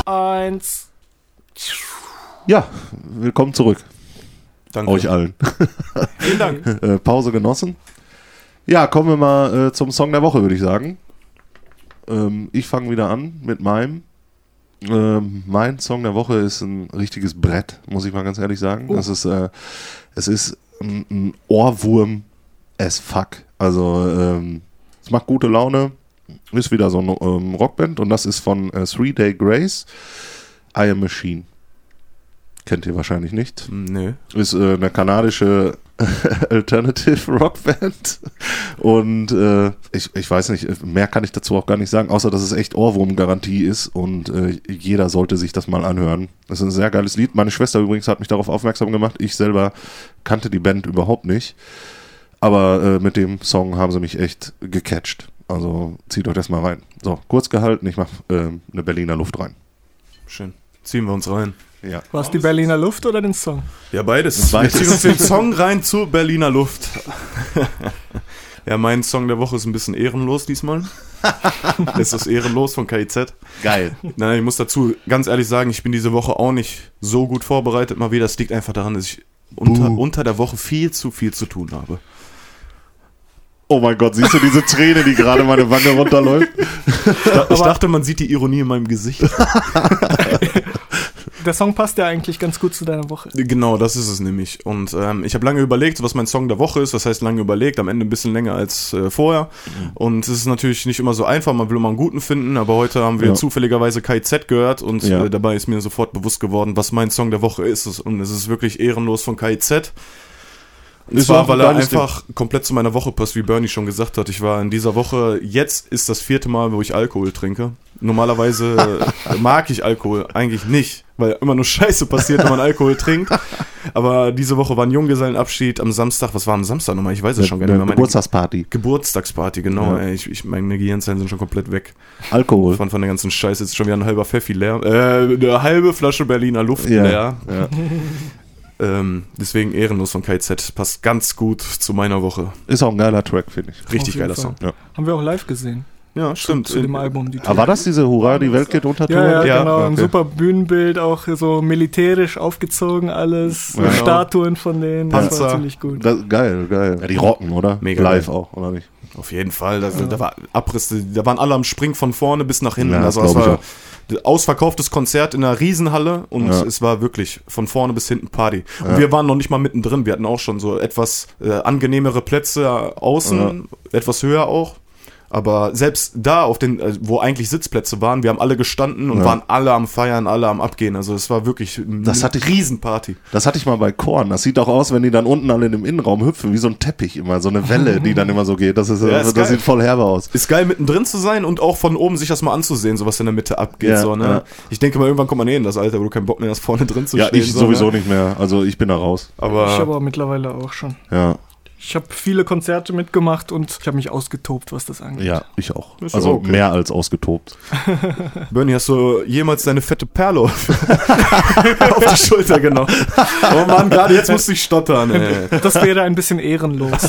Eins. Ja, willkommen zurück. Danke. Euch allen. Vielen Dank. äh, Pause genossen. Ja, kommen wir mal äh, zum Song der Woche, würde ich sagen. Ähm, ich fange wieder an mit meinem. Ähm, mein Song der Woche ist ein richtiges Brett, muss ich mal ganz ehrlich sagen. Oh. Das ist, äh, es ist ein, ein Ohrwurm as fuck. Also ähm, es macht gute Laune. Ist wieder so eine ähm, Rockband und das ist von äh, Three Day Grace. I Am Machine. Kennt ihr wahrscheinlich nicht Nö. ist äh, eine kanadische Alternative Rockband und äh, ich, ich weiß nicht, mehr kann ich dazu auch gar nicht sagen, außer dass es echt Ohrwurm-Garantie ist und äh, jeder sollte sich das mal anhören. Das ist ein sehr geiles Lied. Meine Schwester übrigens hat mich darauf aufmerksam gemacht. Ich selber kannte die Band überhaupt nicht, aber äh, mit dem Song haben sie mich echt gecatcht. Also zieht euch das mal rein. So, kurz gehalten, ich mache äh, eine Berliner Luft rein. Schön. Ziehen wir uns rein. Ja. War es die Berliner Luft oder den Song? Ja, beides. Beides. Wir ziehen uns den Song rein zur Berliner Luft. ja, mein Song der Woche ist ein bisschen ehrenlos diesmal. es ist ehrenlos von KIZ. Geil. Nein, ich muss dazu ganz ehrlich sagen, ich bin diese Woche auch nicht so gut vorbereitet. Mal wieder, das liegt einfach daran, dass ich unter, unter der Woche viel zu viel zu tun habe. Oh mein Gott, siehst du diese Träne, die gerade meine Wange runterläuft? Ich dachte, man sieht die Ironie in meinem Gesicht. Der Song passt ja eigentlich ganz gut zu deiner Woche. Genau, das ist es nämlich. Und ähm, ich habe lange überlegt, was mein Song der Woche ist. Was heißt lange überlegt? Am Ende ein bisschen länger als äh, vorher. Und es ist natürlich nicht immer so einfach. Man will immer einen guten finden. Aber heute haben wir Ja. zufälligerweise KIZ gehört. Und Ja. äh, dabei ist mir sofort bewusst geworden, was mein Song der Woche ist. Und es ist wirklich ehrenlos von KIZ. Und Ist zwar, weil er einfach komplett zu meiner Woche passt, wie Bernie schon gesagt hat. Ich war in dieser Woche, jetzt ist das vierte Mal, wo ich Alkohol trinke. Normalerweise mag ich Alkohol eigentlich nicht, weil immer nur Scheiße passiert, wenn man Alkohol trinkt. Aber diese Woche war ein Junggesellenabschied am Samstag. Was war am Samstag nochmal? Ich weiß es schon gar nicht mehr. Meine Geburtstagsparty. Geburtstagsparty, genau. Ja. Ey, ich, ich, meine Gehirnzellen sind schon komplett weg Alkohol. von, von der ganzen Scheiße. Jetzt ist schon wieder ein halber Pfeffi leer. Äh, eine halbe Flasche Berliner Luft Ja. leer. Ja. Ähm, deswegen ehrenlos von KZ. Passt ganz gut zu meiner Woche. Ist auch ein geiler Track, finde ich. Richtig geiler Fall. Song. Haben wir auch live gesehen. Ja, stimmt. Zu dem Album. Die Aber war das diese Hurra, die Welt geht unter Tour? Ja, ja, Ja, genau. Ein okay. super Bühnenbild, auch so militärisch aufgezogen alles. Ja. Statuen von denen. Das Panzer. war ziemlich gut. Das, geil, geil. Ja, die rocken, oder? Mega Live geil. auch, oder nicht? Auf jeden Fall. Da, da war Abrisse, da waren alle am Springen von vorne bis nach hinten. Ja, das also ich war ein ausverkauftes Konzert in einer Riesenhalle und Ja. es war wirklich von vorne bis hinten Party. Und Ja. wir waren noch nicht mal mittendrin. Wir hatten auch schon so etwas äh, angenehmere Plätze außen, etwas höher auch. Aber selbst da, auf den, äh, wo eigentlich Sitzplätze waren, wir haben alle gestanden und Ja. waren alle am Feiern, alle am Abgehen. Also es war wirklich eine Das hatte ich- Riesenparty. Das hatte ich mal bei Korn. Das sieht auch aus, wenn die dann unten alle in dem Innenraum hüpfen, wie so ein Teppich immer, so eine Welle, die dann immer so geht. Das, ist, Ja, das, ist das sieht voll herbe aus. Ist geil mittendrin zu sein und auch von oben sich das mal anzusehen, so was in der Mitte abgeht. Ja, so, ne? ja. Ich denke mal, irgendwann kommt man eh in das Alter, wo du keinen Bock mehr hast, vorne drin zu Ja, stehen. ich so, sowieso ne? nicht mehr. Also ich bin da raus. Aber, ich aber mittlerweile auch schon. Ja, Ich habe viele Konzerte mitgemacht und ich habe mich ausgetobt, was das angeht. ja, ich auch. Ist Also okay. mehr als ausgetobt. Bernie, hast du jemals deine fette Perle auf, die Schulter genommen? Oh Mann, gerade jetzt musste ich stottern. Ey. Das wäre ein bisschen ehrenlos.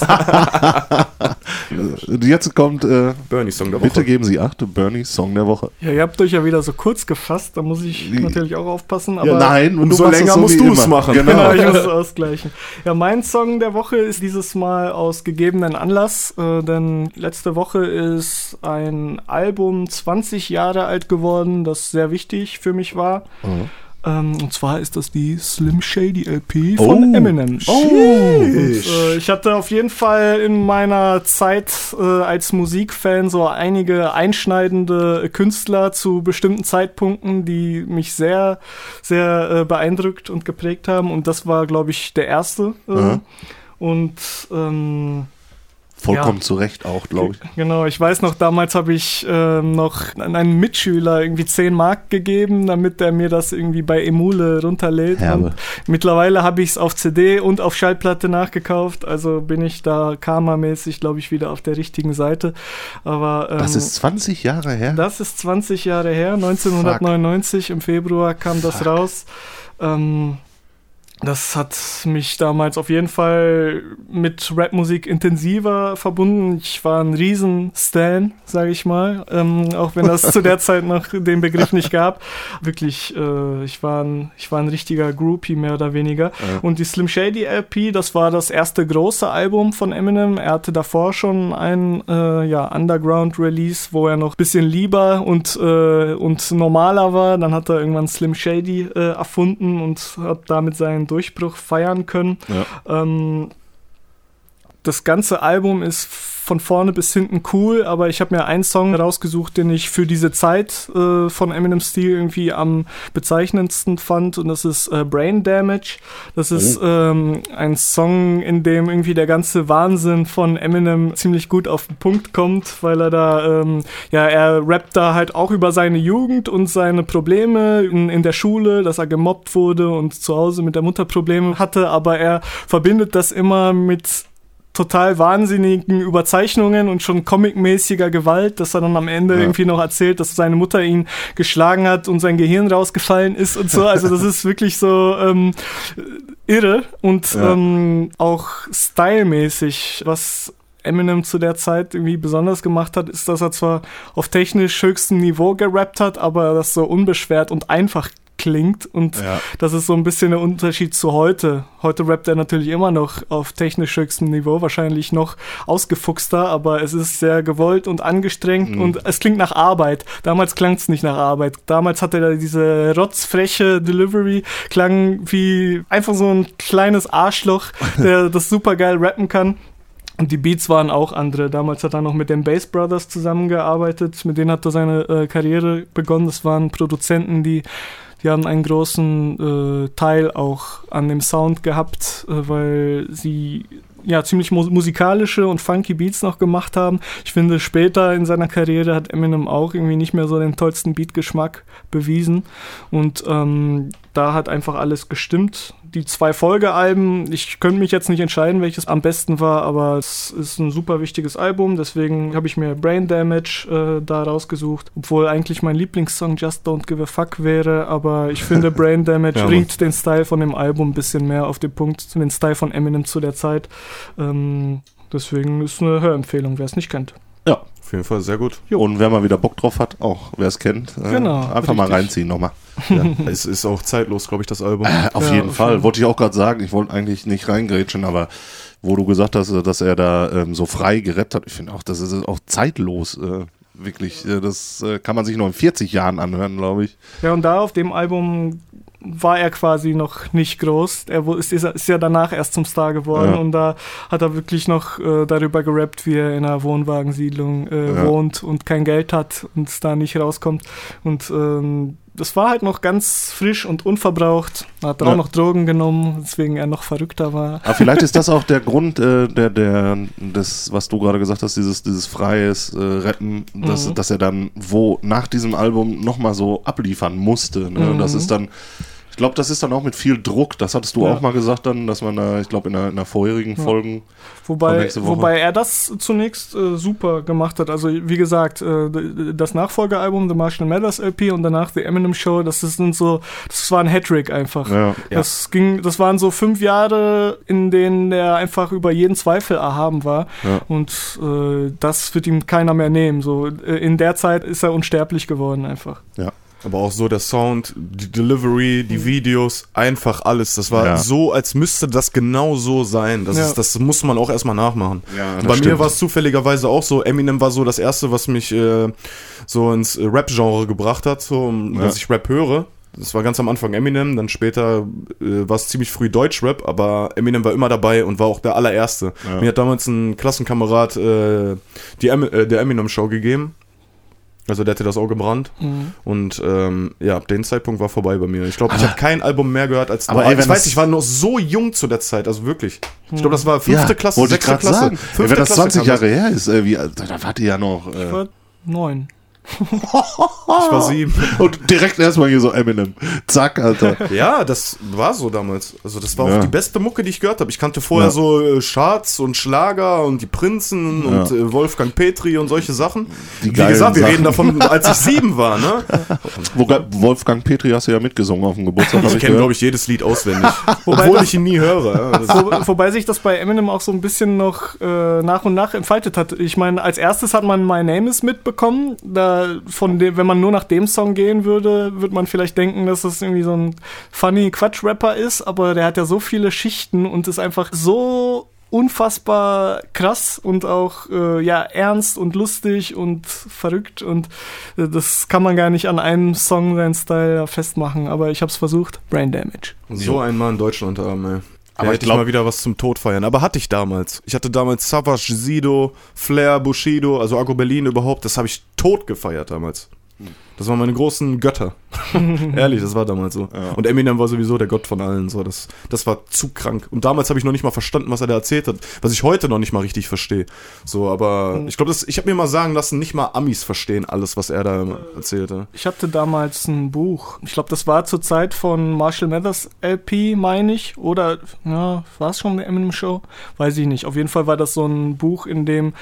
Jetzt kommt, äh, Bernie Song der Woche. bitte geben Sie Acht, Bernie Song der Woche. Ja, ihr habt euch ja wieder so kurz gefasst, da muss ich natürlich auch aufpassen. Aber ja, nein, und umso du länger das so musst du's immer. machen. Genau. Genau, ich muss es ausgleichen. Ja, mein Song der Woche ist dieses Mal aus gegebenen Anlass, äh, denn letzte Woche ist ein Album 20 Jahre alt geworden, das sehr wichtig für mich war. Mhm. Ähm, und zwar ist das die Slim Shady LP von Oh. Eminem. Oh. Und, äh, ich hatte auf jeden Fall in meiner Zeit äh, als Musikfan so einige einschneidende Künstler zu bestimmten Zeitpunkten, die mich sehr, sehr äh, beeindruckt und geprägt haben. Und das war, glaube ich, der erste. Aha. Und ähm, Vollkommen Ja. zu Recht auch, glaube ich. Genau, ich weiß noch, damals habe ich ähm, noch an einen Mitschüler irgendwie 10 Mark gegeben, damit er mir das irgendwie bei Emule runterlädt. Mittlerweile habe ich es auf CD und auf Schallplatte nachgekauft, also bin ich da karmamäßig, glaube ich, wieder auf der richtigen Seite. Aber ähm, Das ist 20 Jahre her. das ist 20 Jahre her, 1999 im Februar kam das raus. Ähm, das hat mich damals auf jeden Fall mit Rapmusik intensiver verbunden. Ich war ein Riesen-Stan, sage ich mal, ähm, auch wenn das zu der Zeit noch den Begriff nicht gab. Wirklich, äh, ich, war ein, ich war ein richtiger Groupie, mehr oder weniger. Ja. Und die Slim Shady LP, das war das erste große Album von Eminem. Er hatte davor schon ein äh, ja, Underground-Release, wo er noch ein bisschen lieber und, äh, und normaler war. Dann hat er irgendwann Slim Shady äh, erfunden und hat damit seinen Durchbruch feiern können. Ja. Ähm, das ganze Album ist von vorne bis hinten cool, aber ich habe mir einen Song rausgesucht, den ich für diese Zeit äh, von Eminem Stil irgendwie am bezeichnendsten fand und das ist äh, Brain Damage. Das ist ähm, ein Song, in dem irgendwie der ganze Wahnsinn von Eminem ziemlich gut auf den Punkt kommt, weil er da, ähm, ja, er rappt da halt auch über seine Jugend und seine Probleme in, in der Schule, dass er gemobbt wurde und zu Hause mit der Mutter Probleme hatte, aber er verbindet das immer mit total wahnsinnigen Überzeichnungen und schon comicmäßiger Gewalt, dass er dann am Ende Ja. irgendwie noch erzählt, dass seine Mutter ihn geschlagen hat und sein Gehirn rausgefallen ist und so. Also das ist wirklich so ähm, irre und Ja. ähm, auch stylmäßig, was Eminem zu der Zeit irgendwie besonders gemacht hat, ist, dass er zwar auf technisch höchstem Niveau gerappt hat, aber das so unbeschwert und einfach klingt und Ja. das ist so ein bisschen der Unterschied zu heute. Heute rappt er natürlich immer noch auf technisch höchstem Niveau, wahrscheinlich noch ausgefuchster, aber es ist sehr gewollt und angestrengt Mhm. und es klingt nach Arbeit. Damals klang es nicht nach Arbeit. Damals hatte er diese rotzfreche Delivery, klang wie einfach so ein kleines Arschloch, der das super geil rappen kann. Und die Beats waren auch andere. Damals hat er noch mit den Bass Brothers zusammengearbeitet. Mit denen hat er seine äh, Karriere begonnen. Das waren Produzenten, die, die haben einen großen äh, Teil auch an dem Sound gehabt, äh, weil sie ja ziemlich mu musikalische und funky Beats noch gemacht haben. Ich finde, später in seiner Karriere hat Eminem auch irgendwie nicht mehr so den tollsten Beatgeschmack bewiesen. Und ähm, da hat einfach alles gestimmt. Die zwei Folgealben, ich könnte mich jetzt nicht entscheiden, welches am besten war, aber es ist ein super wichtiges Album. Deswegen habe ich mir Brain Damage äh, da rausgesucht, obwohl eigentlich mein Lieblingssong Just Don't Give a Fuck wäre. Aber ich finde, Brain Damage Ja, bringt den Style von dem Album ein bisschen mehr auf den Punkt, den Style von Eminem zu der Zeit. Ähm, deswegen ist eine Hörempfehlung, wer es nicht kennt. Ja. Auf jeden Fall sehr gut. Und wer mal wieder Bock drauf hat, auch wer es kennt, äh, Genau, einfach mal richtig. reinziehen nochmal. Ja. es ist auch zeitlos, glaube ich, das Album. Äh, auf Ja, jeden auf Fall. jeden- Wollte ich auch gerade sagen. Ich wollte eigentlich nicht reingrätschen, aber wo du gesagt hast, äh, dass er da ähm, so frei gerappt hat, ich finde auch, das ist auch zeitlos. Äh, wirklich, äh, das äh, kann man sich noch in 40 Jahren anhören, glaube ich. Ja, und da auf dem Album war er quasi noch nicht groß. Er ist, ist ja danach erst zum Star geworden Ja. und da hat er wirklich noch äh, darüber gerappt, wie er in einer Wohnwagensiedlung äh, Ja. wohnt und kein Geld hat und da nicht rauskommt. Und ähm, das war halt noch ganz frisch und unverbraucht. Er hat Ja. auch noch Drogen genommen, weswegen er noch verrückter war. Aber vielleicht ist das auch der Grund, äh, der, der, des, was du gerade gesagt hast, dieses, dieses freies äh, Rappen, dass, Mhm. dass er dann wo nach diesem Album nochmal so abliefern musste. Ne? Mhm. Das ist dann, glaube, das ist dann auch mit viel Druck. Das hattest du Ja. auch mal gesagt dann, dass man da, ich glaube, in der, in der vorherigen Ja. Folgen. Wobei, wobei er das zunächst äh, super gemacht hat. Also wie gesagt, äh, das Nachfolgealbum, The Marshall Mathers LP und danach The Eminem Show, das sind so, das war ein Hattrick einfach. Ja. Das ging, das waren so fünf Jahre, in denen er einfach über jeden Zweifel erhaben war. Ja. Und äh, das wird ihm keiner mehr nehmen. So äh, in der Zeit ist er unsterblich geworden einfach. Aber auch so der Sound, die Delivery, die Videos, einfach alles. Das war Ja. so, als müsste das genau so sein. Das, Ja. ist, das muss man auch erstmal nachmachen. Ja, Bei mir stimmt. war es zufälligerweise auch so. Eminem war so das erste, was mich äh, so ins Rap-Genre gebracht hat, so, um, Ja. dass ich Rap höre. Das war ganz am Anfang Eminem, dann später äh, war es ziemlich früh Deutschrap, aber Eminem war immer dabei und war auch der allererste. Ja. Mir hat damals ein Klassenkamerad äh, die em äh, der Eminem Show gegeben. Also der hatte das Auge gebrannt. Mhm. Und ähm, ja, ab dem Zeitpunkt war vorbei bei mir. Ich glaube, ich habe kein Album mehr gehört als Aber ey, wenn Ich weiß, ich war noch so jung zu der Zeit, also wirklich. Ich glaube, das war fünfte Klasse, wollte ich sechste Klasse. Sagen. Ey, Fünfte wenn das Klasse 20 kam das. Jahre her ist, äh, wie, da da wart ihr ja noch. Ich Äh, war neun. Ich war sieben. und direkt erstmal hier so Eminem. Zack, Alter. Ja, das war so damals. Also das war Ja. auch die beste Mucke, die ich gehört habe. Ich kannte vorher Ja. so äh, Charts und Schlager und die Prinzen Ja. und äh, Wolfgang Petri und solche Sachen. Die Wie gesagt, wir Sachen. reden davon, als ich sieben war, ne? Wo, Wolfgang Petri hast du ja mitgesungen auf dem Geburtstag. Ich ich kenne, glaube ich, jedes Lied auswendig. Obwohl ich ihn nie höre. Wo, wobei sich das bei Eminem auch so ein bisschen noch äh, nach und nach entfaltet hat. Ich meine, als erstes hat man My Name Is mitbekommen. Da von dem, wenn man nur nach dem Song gehen würde, würde man vielleicht denken, dass das irgendwie so ein funny Quatsch-Rapper ist. Aber der hat ja so viele Schichten und ist einfach so unfassbar krass und auch äh, ja ernst und lustig und verrückt und äh, das kann man gar nicht an einem Song seinen Style festmachen, aber ich habe es versucht. Brain Damage. So ein Mann in Deutschland haben, ey. Aber hätte ich glaub- mal wieder was zum Tod feiern. Aber hatte ich damals. Ich hatte damals Savage, Sido, Flair, Bushido, also Agro Berlin überhaupt. Das habe ich tot gefeiert damals. Das waren meine großen Götter. Ehrlich, das war damals so. Ja. Und Eminem war sowieso der Gott von allen. So, das, das war zu krank. Und damals habe ich noch nicht mal verstanden, was er da erzählt hat. Was ich heute noch nicht mal richtig verstehe. So, aber ich glaube, ich habe mir mal sagen lassen, nicht mal Amis verstehen alles, was er da erzählte. Ich hatte damals ein Buch. Ich glaube, das war zur Zeit von Marshall Mathers LP, meine ich. Oder, ja, war es schon eine Eminem Show? Weiß ich nicht. Auf jeden Fall war das so ein Buch, in dem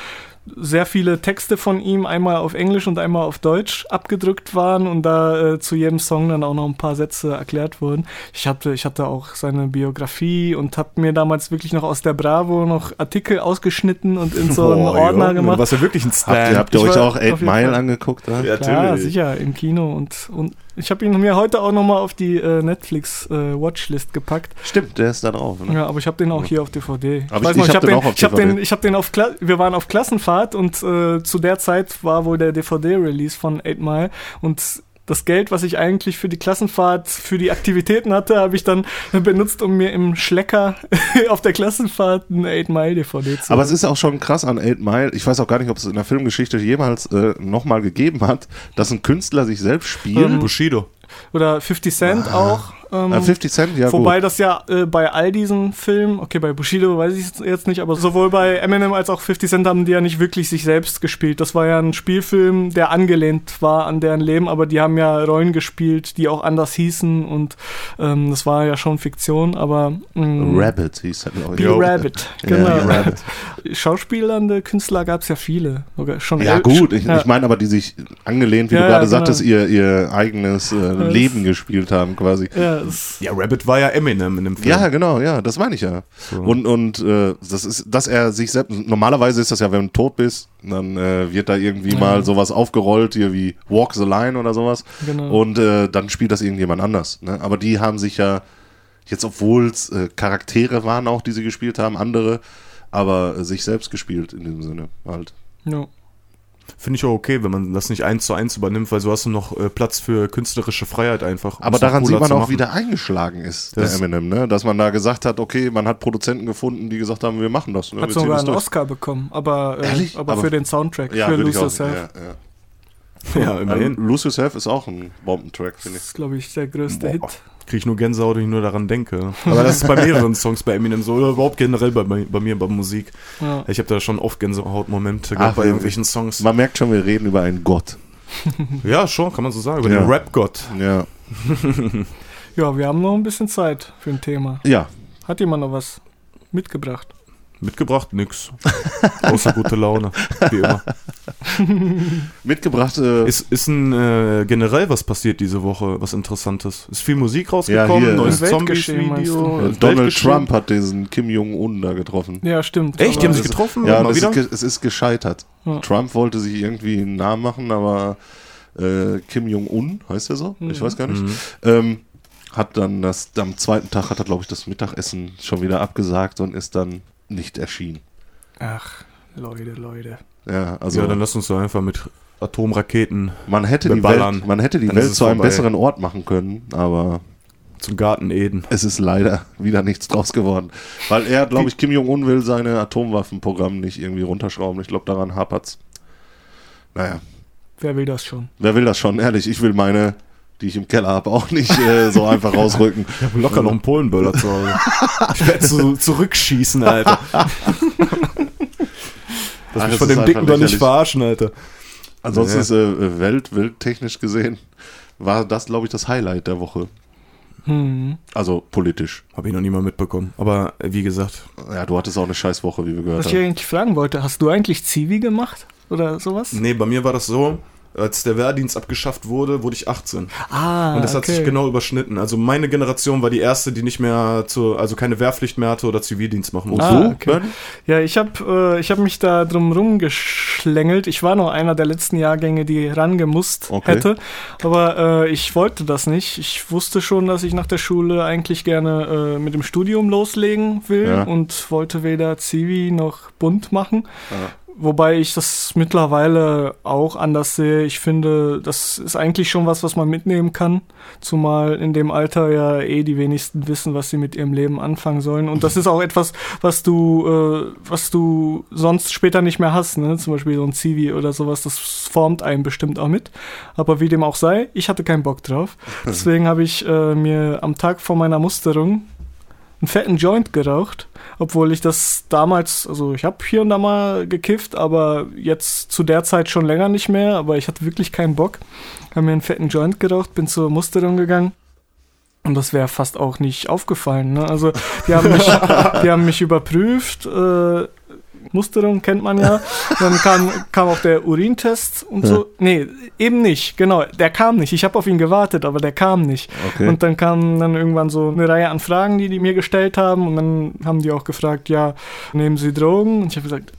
sehr viele Texte von ihm einmal auf Englisch und einmal auf Deutsch abgedrückt waren und da äh, zu jedem Song dann auch noch ein paar Sätze erklärt wurden. Ich hatte, ich hatte auch seine Biografie und habe mir damals wirklich noch aus der Bravo noch Artikel ausgeschnitten und in so einen Boah, Ordner Junge, gemacht. Was ja wirklich ein Stan. Habt ihr, habt ihr euch auch Eight Mile angeguckt? Ja? Natürlich. sicher, im Kino und, und ich habe ihn mir heute auch nochmal auf die äh, Netflix äh, Watchlist gepackt. Stimmt, der ist da drauf. Ne? Ja, aber ich habe den auch hier auf DVD. Aber ich- ich hab hab den auch auf ich hab DVD. den, ich hab den auf Kla wir waren auf Klassenfahrt und äh, zu der Zeit war wohl der DVD-Release von 8 Mile und das Geld, was ich eigentlich für die Klassenfahrt, für die Aktivitäten hatte, habe ich dann benutzt, um mir im Schlecker auf der Klassenfahrt eine 8 Mile DVD zu Aber es ist auch schon krass an Eight Mile. Ich weiß auch gar nicht, ob es in der Filmgeschichte jemals äh, nochmal gegeben hat, dass ein Künstler sich selbst spielt. Ähm, Bushido. Oder 50 Cent auch. Ähm, Äh, 50 Cent, ja Wobei gut. das ja äh, bei all diesen Filmen, okay, bei Bushido weiß ich es jetzt nicht, aber sowohl bei Eminem als auch 50 Cent haben die ja nicht wirklich sich selbst gespielt. Das war ja ein Spielfilm, der angelehnt war an deren Leben, aber die haben ja Rollen gespielt, die auch anders hießen und ähm, das war ja schon Fiktion, aber mh, Rabbit hieß er, glaube ich. Be Rabbit, Ja, genau. Be Rabbit. Schauspielernde Künstler gab es ja viele. Sogar schon Ja gut, ich, ja. ich meine aber, die sich angelehnt, wie Ja, du ja, gerade genau. sagtest, ihr, ihr eigenes äh, das- Leben gespielt haben quasi. Ja, es, Ja, Rabbit war ja Eminem in dem Film. Ja, genau, ja, das meine ich ja. So. Und, und äh, das ist, dass er sich selbst, normalerweise ist das ja, wenn du tot bist, dann äh, wird da irgendwie Ja. mal sowas aufgerollt, hier wie Walk the Line oder sowas. genau. Und äh, dann spielt das irgendjemand anders. Ne? Aber die haben sich ja, jetzt obwohl es äh, Charaktere waren auch, die sie gespielt haben, andere, aber äh, sich selbst gespielt in dem Sinne halt. ja. Finde ich auch okay, wenn man das nicht eins zu eins übernimmt, weil so hast du noch äh, Platz für künstlerische Freiheit einfach. um Aber daran sieht man auch, wie der eingeschlagen ist, Das- der Eminem, ne? Dass man da gesagt hat, okay, man hat Produzenten gefunden, die gesagt haben, wir machen das. Ne? Hat wir sogar das einen durch. Oscar bekommen, aber, äh, Ehrlich? aber, Aber- für den Soundtrack, Ja, für Lose. Yourself. Ja, ja. Ja, immerhin. Ähm, Lose Yourself ist auch ein Bombentrack, finde Das ich. ist, glaube ich, der größte Boah. Hit. Kriege ich nur Gänsehaut, wenn ich nur daran denke. Aber das ist bei mehreren Songs bei Eminem so, oder überhaupt generell bei, bei, mir bei Musik. Ja. Ich habe da schon oft Gänsehautmomente Ach, gehabt bei irgendwelchen Songs. Man merkt schon, wir reden über einen Gott. Ja, schon, kann man so sagen. Über Ja. den Rap-Gott. Ja. ja, wir haben noch ein bisschen Zeit für ein Thema. Ja. Hat jemand noch was mitgebracht? Mitgebracht? Nix. Außer gute Laune. Wie immer. Mitgebracht, äh, Ist, ist ein, äh, generell was passiert diese Woche, was Interessantes? Ist viel Musik Ja, rausgekommen, hier, neues äh? Zombies-Video. äh, Donald. Trump hat diesen Kim Jong-un da getroffen. Ja, stimmt. Echt? Die haben sich getroffen? Ja, es wieder? ist, es ist gescheitert. Ja. Trump wollte sich irgendwie einen Namen machen, aber äh, Kim Jong-un, heißt er so? Ich Mhm. weiß gar nicht. Mhm. Ähm, hat dann das, am zweiten Tag hat er, glaube ich, das Mittagessen schon wieder abgesagt und ist dann nicht erschienen. Ach, Leute, Leute. Ja, also ja, dann lass uns doch einfach mit Atomraketen man hätte die. Welt, man hätte die Dann Welt zu einem vorbei. besseren Ort machen können, aber zum Garten Eden. es ist leider wieder nichts draus geworden. Weil er, glaube ich, Kim Jong-un will seine Atomwaffenprogramm nicht irgendwie runterschrauben. Ich glaube, daran hapert's. Naja. Wer will das schon? Wer will das schon? Ehrlich, ich will meine, die ich im Keller habe, auch nicht äh, so einfach rausrücken. Ich habe locker noch einen Polenböller zu Hause. Ich werde so zurückschießen, Alter. Lass Ach, mich von dem Dicken doch nicht verarschen, Alter. Ansonsten Ja. ist äh, Welt, welttechnisch gesehen, war das, glaube ich, das Highlight der Woche. Hm. Also politisch. Habe ich noch nie mal mitbekommen. Aber äh, wie gesagt, Ja, du hattest auch eine scheiß Woche, wie wir gehört Was ich haben. eigentlich fragen wollte, hast du eigentlich Zivi gemacht? Oder sowas? nee, bei mir war das so, als der Wehrdienst abgeschafft wurde, wurde ich 18. Ah, Und das hat sich okay. genau überschnitten. Also meine Generation war die erste, die nicht mehr zur, also keine Wehrpflicht mehr hatte oder Zivildienst machen musste. Ah, du, okay. Ja, ich habe äh, ich hab mich da drum rumgeschlängelt. Ich war noch einer der letzten Jahrgänge, die rangemusst Okay. hätte. Aber äh, ich wollte das nicht. Ich wusste schon, dass ich nach der Schule eigentlich gerne äh, mit dem Studium loslegen will Ja. und wollte weder Zivi noch Bund machen. Ja. Wobei ich das mittlerweile auch anders sehe. Ich finde, das ist eigentlich schon was, was man mitnehmen kann. Zumal in dem Alter ja eh die wenigsten wissen, was sie mit ihrem Leben anfangen sollen. Und das ist auch etwas, was du, äh, was du sonst später nicht mehr hast. Ne? Zum Beispiel so ein Zivi oder sowas. Das formt einen bestimmt auch mit. Aber wie dem auch sei, ich hatte keinen Bock drauf. Deswegen habe ich äh, mir am Tag vor meiner Musterung einen fetten Joint geraucht, obwohl ich das damals, also ich habe hier und da mal gekifft, aber jetzt zu der Zeit schon länger nicht mehr, aber ich hatte wirklich keinen Bock. Habe mir einen fetten Joint geraucht, bin zur Musterung gegangen. Und das wäre fast auch nicht aufgefallen. Ne? Also die haben mich, die haben mich überprüft. Äh, Musterung kennt man ja. Dann kam, kam auch der Urintest und so. Nee, eben nicht. Genau, der kam nicht. Ich habe auf ihn gewartet, aber der kam nicht. Okay. Und dann kam dann irgendwann so eine Reihe an Fragen, die die mir gestellt haben. Und dann haben die auch gefragt, ja, nehmen Sie Drogen? Und ich habe gesagt,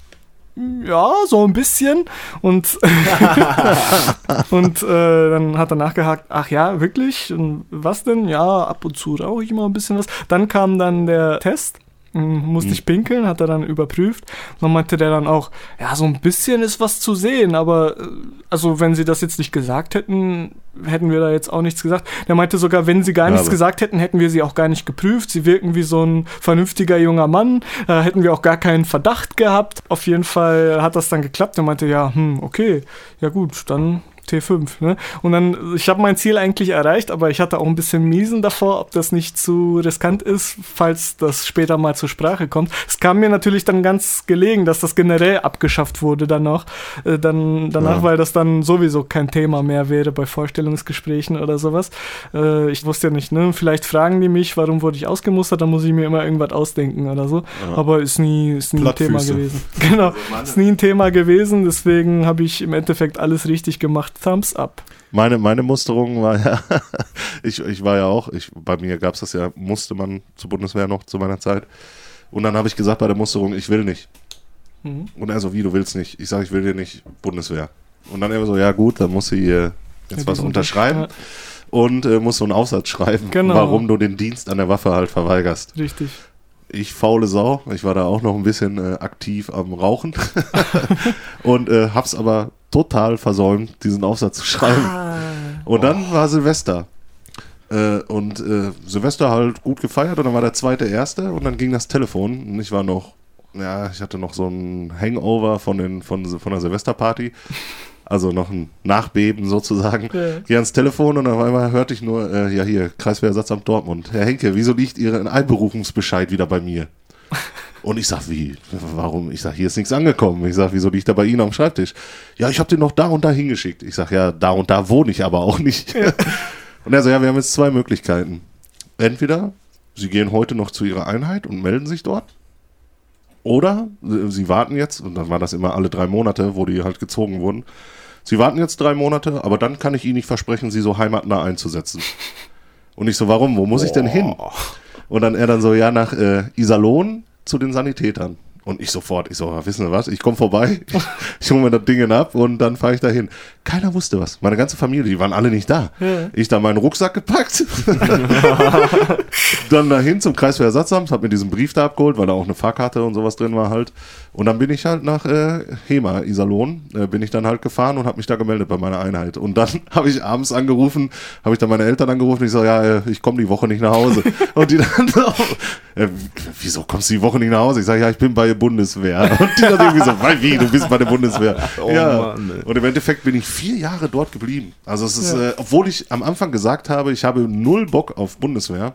ja, so ein bisschen. Und, und äh, dann hat er nachgehakt, ach ja, wirklich? Und was denn? Ja, ab und zu rauche ich immer ein bisschen was. Dann kam dann der Test. Mm, Musste ich pinkeln, hat er dann überprüft. Dann meinte der dann auch, ja, so ein bisschen ist was zu sehen, aber äh, also wenn sie das jetzt nicht gesagt hätten, hätten wir da jetzt auch nichts gesagt. Der meinte sogar, wenn sie gar Ja, nichts gesagt hätten, hätten wir sie auch gar nicht geprüft. Sie wirken wie so ein vernünftiger junger Mann. Da hätten wir auch gar keinen Verdacht gehabt. Auf jeden Fall hat das dann geklappt. Er meinte, ja, hm, okay, ja gut, dann T5. Ne? Und dann, ich habe mein Ziel eigentlich erreicht, aber ich hatte auch ein bisschen Miesen davor, ob das nicht zu riskant ist, falls das später mal zur Sprache kommt. Es kam mir natürlich dann ganz gelegen, dass das generell abgeschafft wurde dann noch. Äh, dann, danach, Ja. weil das dann sowieso kein Thema mehr wäre bei Vorstellungsgesprächen oder sowas. Äh, ich wusste ja nicht, ne? Vielleicht fragen die mich, warum wurde ich ausgemustert, dann muss ich mir immer irgendwas ausdenken oder so. Ja. Aber ist nie, ist nie ein Thema gewesen. Genau, ist nie ein Thema gewesen, deswegen habe ich im Endeffekt alles richtig gemacht. Thumbs up. Meine, meine Musterung war ja, ich, ich war ja auch, ich, bei mir gab es das ja, musste man zur Bundeswehr noch zu meiner Zeit. Und dann habe ich gesagt bei der Musterung, ich will nicht. Mhm. Und er so, wie, du willst nicht? Ich sage, ich will dir nicht Bundeswehr. Und dann er so, ja gut, dann musst du hier jetzt Ja, was unterschreiben und äh, musst so einen Aufsatz schreiben, Genau. warum du den Dienst an der Waffe halt verweigerst. Richtig. Ich faule Sau, ich war da auch noch ein bisschen äh, aktiv am Rauchen und äh, hab's aber total versäumt, diesen Aufsatz zu schreiben. Ah. Und dann war Silvester. Äh, und äh, Silvester halt gut gefeiert und dann war der zweite erste und dann ging das Telefon und ich war noch, ja, ich hatte noch so ein Hangover von, den, von, von der Silvesterparty. Also noch ein Nachbeben sozusagen. Ja. Geh ans Telefon und auf einmal hörte ich nur, äh, ja hier, Kreiswehrersatzamt Dortmund. Herr Henke, wieso liegt Ihr Einberufungsbescheid wieder bei mir? Und ich sag, wie, warum? Ich sag, hier ist nichts angekommen. Ich sag, wieso liegt er bei Ihnen am Schreibtisch? Ja, ich habe den noch da und da hingeschickt. Ich sag, ja, da und da wohne ich aber auch nicht. Und er so, ja, wir haben jetzt zwei Möglichkeiten. Entweder Sie gehen heute noch zu Ihrer Einheit und melden sich dort. Oder Sie warten jetzt, und dann war das immer alle drei Monate, wo die halt gezogen wurden. Sie warten jetzt drei Monate, aber dann kann ich Ihnen nicht versprechen, Sie so heimatnah einzusetzen. Und ich so, warum? Wo muss ich denn hin? Und dann er dann so, ja, nach äh, Iserlohn zu den Sanitätern. Und ich sofort, ich so, ja, wissen Sie was, ich komme vorbei, ich hole mir das Ding ab und dann fahre ich dahin. Keiner wusste was. Meine ganze Familie, die waren alle nicht da. Ja. Ich da meinen Rucksack gepackt, dann dahin zum Kreiswehrersatzamt, habe mir diesen Brief da abgeholt, weil da auch eine Fahrkarte und sowas drin war halt. Und dann bin ich halt nach äh, Hema, Iserlohn, äh, bin ich dann halt gefahren und habe mich da gemeldet bei meiner Einheit. Und dann habe ich abends angerufen, habe ich dann meine Eltern angerufen und ich so, ja, äh, ich komme die Woche nicht nach Hause. und die dann so, äh, wieso kommst du die Woche nicht nach Hause? Ich sage, ja, ich bin bei der Bundeswehr. Und die dann irgendwie so, weil wie, du bist bei der Bundeswehr. Oh ja. Mann, und im Endeffekt bin ich vier Jahre dort geblieben. Also es ist, äh, obwohl ich am Anfang gesagt habe, ich habe null Bock auf Bundeswehr,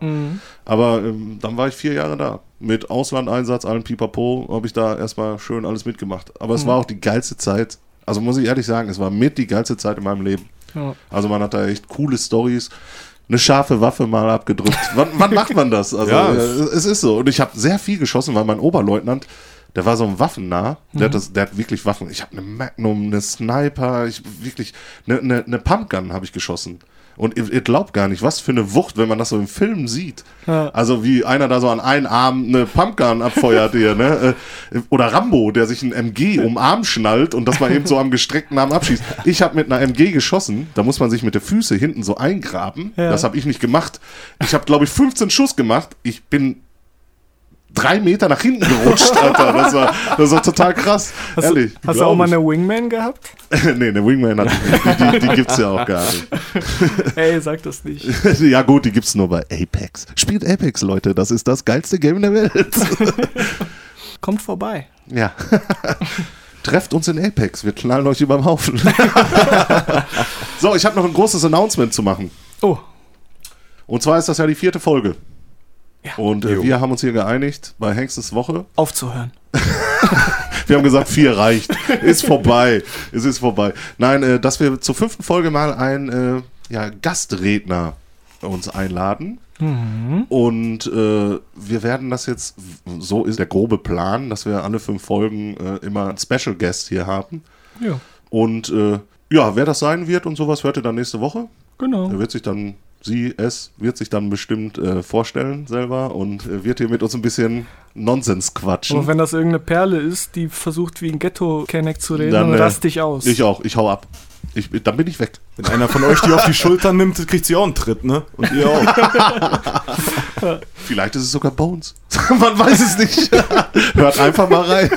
aber ähm, dann war ich vier Jahre da. Mit Auslandeinsatz, allen Pipapo, habe ich da erstmal schön alles mitgemacht. Aber es war auch die geilste Zeit. Also muss ich ehrlich sagen, es war mit die geilste Zeit in meinem Leben. Ja. Also man hat da echt coole Stories. Eine scharfe Waffe mal abgedrückt. wann, wann macht man das? Also Ja. äh, es ist so. Und ich habe sehr viel geschossen, weil mein Oberleutnant, der war so ein Waffennah. Der, hat das, der hat wirklich Waffen. Ich habe eine Magnum, eine Sniper, ich wirklich eine, eine, eine Pumpgun habe ich geschossen. Und ihr, ihr glaubt gar nicht, was für eine Wucht, wenn man das so im Film sieht. Ja. Also wie einer da so an einen Arm eine Pumpgun abfeuert hier, ne? Äh, Oder Rambo, der sich ein MG um Arm schnallt und das mal eben so am gestreckten Arm abschießt. Ich habe mit einer MG geschossen, da muss man sich mit der Füße hinten so eingraben. Ja. Das habe ich nicht gemacht. Ich habe, glaube ich, 15 Schuss gemacht. Ich bin drei Meter nach hinten gerutscht, Alter. Das war, das war total krass. Hast, Ehrlich. du, hast du auch mal eine Wingman gehabt? nee, eine Wingman hat ich nicht. Die, die, die gibt's ja auch gar nicht. Ey, sag das nicht. ja gut, die gibt's nur bei Apex. Spielt Apex, Leute. Das ist das geilste Game der Welt. Kommt vorbei. ja. Trefft uns in Apex. Wir knallen euch überm Haufen. so, ich habe noch ein großes Announcement zu machen. Oh, Und zwar ist das ja die vierte Folge. Ja. Und äh, wir haben uns hier geeinigt bei Hengstes Woche. aufzuhören. Wir haben gesagt, vier reicht. Ist vorbei. Es ist vorbei. Nein, äh, dass wir zur fünften Folge mal einen äh, ja, Gastredner uns einladen. Und äh, wir werden das jetzt, so ist der grobe Plan, dass wir alle fünf Folgen äh, immer einen Special Guest hier haben. Ja, Und äh, ja, wer das sein wird und sowas, hört ihr dann nächste Woche. genau. Er wird sich dann, sie, es, wird sich dann bestimmt äh, vorstellen selber und äh, wird hier mit uns ein bisschen Nonsens quatschen. Aber wenn das irgendeine Perle ist, die versucht wie ein Ghetto-Kenneck zu reden, Dann, dann, äh, rast ich aus. Ich auch, ich hau ab. Ich, dann bin ich weg. Wenn einer von euch die auf die Schultern nimmt, kriegt sie auch einen Tritt, ne? Und ihr auch. Vielleicht ist es sogar Bones. Man weiß es nicht. Hört einfach mal rein.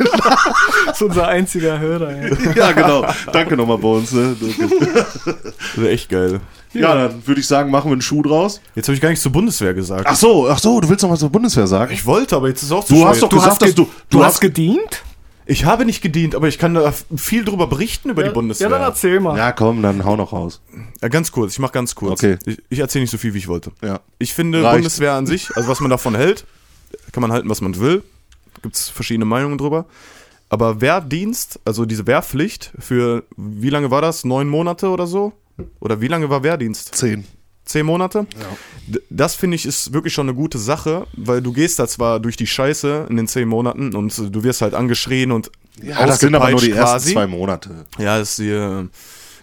Das ist unser einziger Hörer. Ey. ja, genau. Danke nochmal, Bones. Ne? Das ist echt geil. Ja, dann würde ich sagen, machen wir einen Schuh draus. Jetzt habe ich gar nichts zur Bundeswehr gesagt. Ach so, ach so, du willst noch was zur Bundeswehr sagen? Ich wollte, aber jetzt ist auch zu Du spät. hast doch Du gesagt, hast, dass du, du hast gedient? Ich habe nicht gedient, aber ich kann da viel drüber berichten über ja, die Bundeswehr. Ja, dann erzähl mal. Ja, komm, dann hau noch raus. Ja, ganz kurz, ich mache ganz kurz. Okay. Ich, ich erzähle nicht so viel, wie ich wollte. Ja. Ich finde Reicht. Bundeswehr an sich, also was man davon hält, kann man halten, was man will. Gibt es verschiedene Meinungen drüber. Aber Wehrdienst, also diese Wehrpflicht für, wie lange war das? Neun Monate oder so? Oder wie lange war Wehrdienst? Zehn. Zehn Monate? D- Das finde ich ist wirklich schon eine gute Sache, weil du gehst da zwar durch die Scheiße in den zehn Monaten und du wirst halt angeschrien und Ja, das sind aber nur die ausgepeitscht ersten zwei Monate. Ja, das ist die,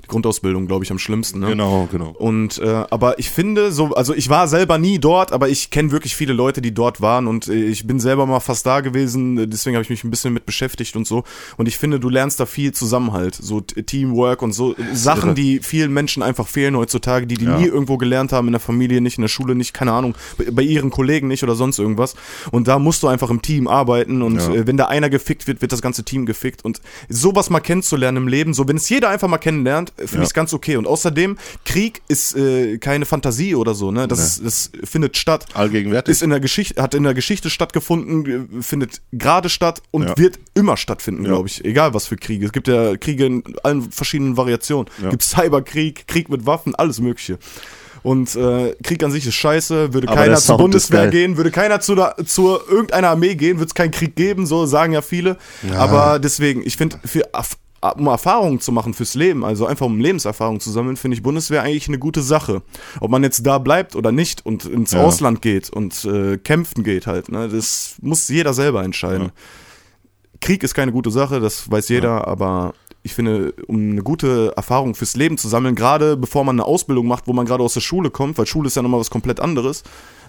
die Grundausbildung, glaube ich, am schlimmsten. Ne? Genau, genau. Und äh, aber ich finde so, also ich war selber nie dort, aber ich kenne wirklich viele Leute, die dort waren und äh, ich bin selber mal fast da gewesen, äh, deswegen habe ich mich ein bisschen mit beschäftigt und so. Und ich finde, du lernst da viel Zusammenhalt, so Teamwork und so äh, Sachen, die vielen Menschen einfach fehlen heutzutage, die die Ja. nie irgendwo gelernt haben, in der Familie nicht, in der Schule nicht, keine Ahnung, bei, ihren Kollegen nicht oder sonst irgendwas. Und da musst du einfach im Team arbeiten und Ja. wenn da einer gefickt wird, wird das ganze Team gefickt und sowas mal kennenzulernen im Leben, so wenn es jeder einfach mal kennenlernt, finde Ja. ich es ganz okay. Und außerdem, Krieg ist äh, keine Fantasie oder so, ne? Das, ist, das findet statt. Allgegenwärtig. Ist in der Geschichte, hat in der Geschichte stattgefunden, äh, findet gerade statt und Ja. wird immer stattfinden, Ja. glaube ich. Egal was für Kriege. Es gibt ja Kriege in allen verschiedenen Variationen. Ja. Gibt Cyberkrieg, Krieg mit Waffen, alles Mögliche. Und äh, Krieg an sich ist scheiße, würde Aber keiner zur Bundeswehr gehen, würde keiner zu, der, zu irgendeiner Armee gehen, würde es keinen Krieg geben, so sagen ja viele. Aber deswegen, ich finde, für um Erfahrungen zu machen fürs Leben, also einfach um Lebenserfahrung zu sammeln, finde ich Bundeswehr eigentlich eine gute Sache. Ob man jetzt da bleibt oder nicht und ins Ja. Ausland geht und äh, kämpfen geht halt, ne, das muss jeder selber entscheiden. Krieg ist keine gute Sache, das weiß jeder, aber ich finde, um eine gute Erfahrung fürs Leben zu sammeln, gerade bevor man eine Ausbildung macht, wo man gerade aus der Schule kommt, weil Schule ist ja nochmal was komplett anderes,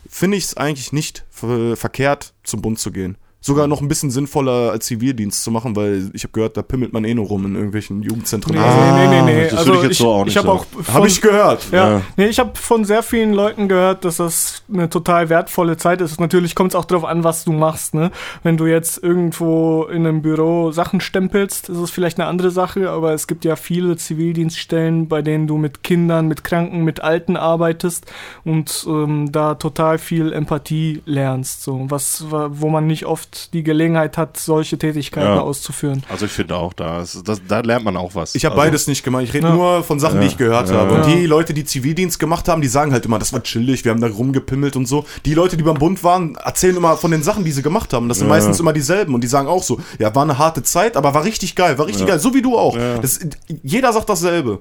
finde ich es eigentlich nicht ver verkehrt, zum Bund zu gehen. Sogar noch ein bisschen sinnvoller als Zivildienst zu machen, weil ich habe gehört, da pimmelt man eh nur rum in irgendwelchen Jugendzentren. Nee, Ah, nee, nee, nee, nee. das Also würde ich jetzt so auch nicht ich habe sagen. auch von, Habe ich gehört. ja, Ja. Nee, ich habe von sehr vielen Leuten gehört, dass das eine total wertvolle Zeit ist. Natürlich kommt es auch darauf an, was du machst. Ne? Wenn du jetzt irgendwo in einem Büro Sachen stempelst, ist es vielleicht eine andere Sache, aber es gibt ja viele Zivildienststellen, bei denen du mit Kindern, mit Kranken, mit Alten arbeitest und ähm, da total viel Empathie lernst. So, was, wo man nicht oft die Gelegenheit hat, solche Tätigkeiten Ja. auszuführen. Also ich finde auch, da, ist, das, da lernt man auch was. Ich habe also, beides nicht gemacht. Ich rede Ja. nur von Sachen, die ich gehört Ja. habe. Und Ja. die Leute, die Zivildienst gemacht haben, die sagen halt immer, das war chillig, wir haben da rumgepimmelt und so. Die Leute, die beim Bund waren, erzählen immer von den Sachen, die sie gemacht haben. Das sind Ja. meistens immer dieselben. Und die sagen auch so, ja, war eine harte Zeit, aber war richtig geil, war richtig Ja. geil. So wie du auch. Ja. Das, jeder sagt dasselbe.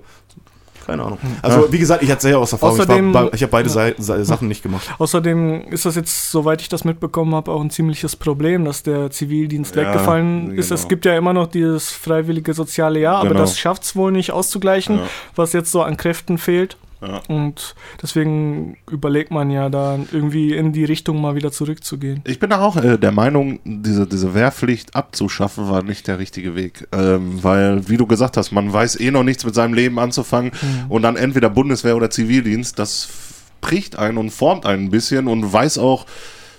Keine Ahnung. Also, wie gesagt, ich erzähle ja aus Erfahrung. Außerdem- ich war ich habe beide Sei- Sachen nicht gemacht. Außerdem ist das jetzt, soweit ich das mitbekommen habe, auch ein ziemliches Problem, dass der Zivildienst Ja, weggefallen ist. genau. Es gibt ja immer noch dieses freiwillige soziale Jahr, aber Genau. das schafft es wohl nicht auszugleichen, Ja. was jetzt so an Kräften fehlt. Ja. Und deswegen überlegt man ja da irgendwie in die Richtung mal wieder zurückzugehen. Ich bin da auch äh, der Meinung, diese, diese Wehrpflicht abzuschaffen war nicht der richtige Weg. Ähm, weil, wie du gesagt hast, man weiß eh noch nichts mit seinem Leben anzufangen und dann entweder Bundeswehr oder Zivildienst, das prägt einen und formt einen ein bisschen und weiß auch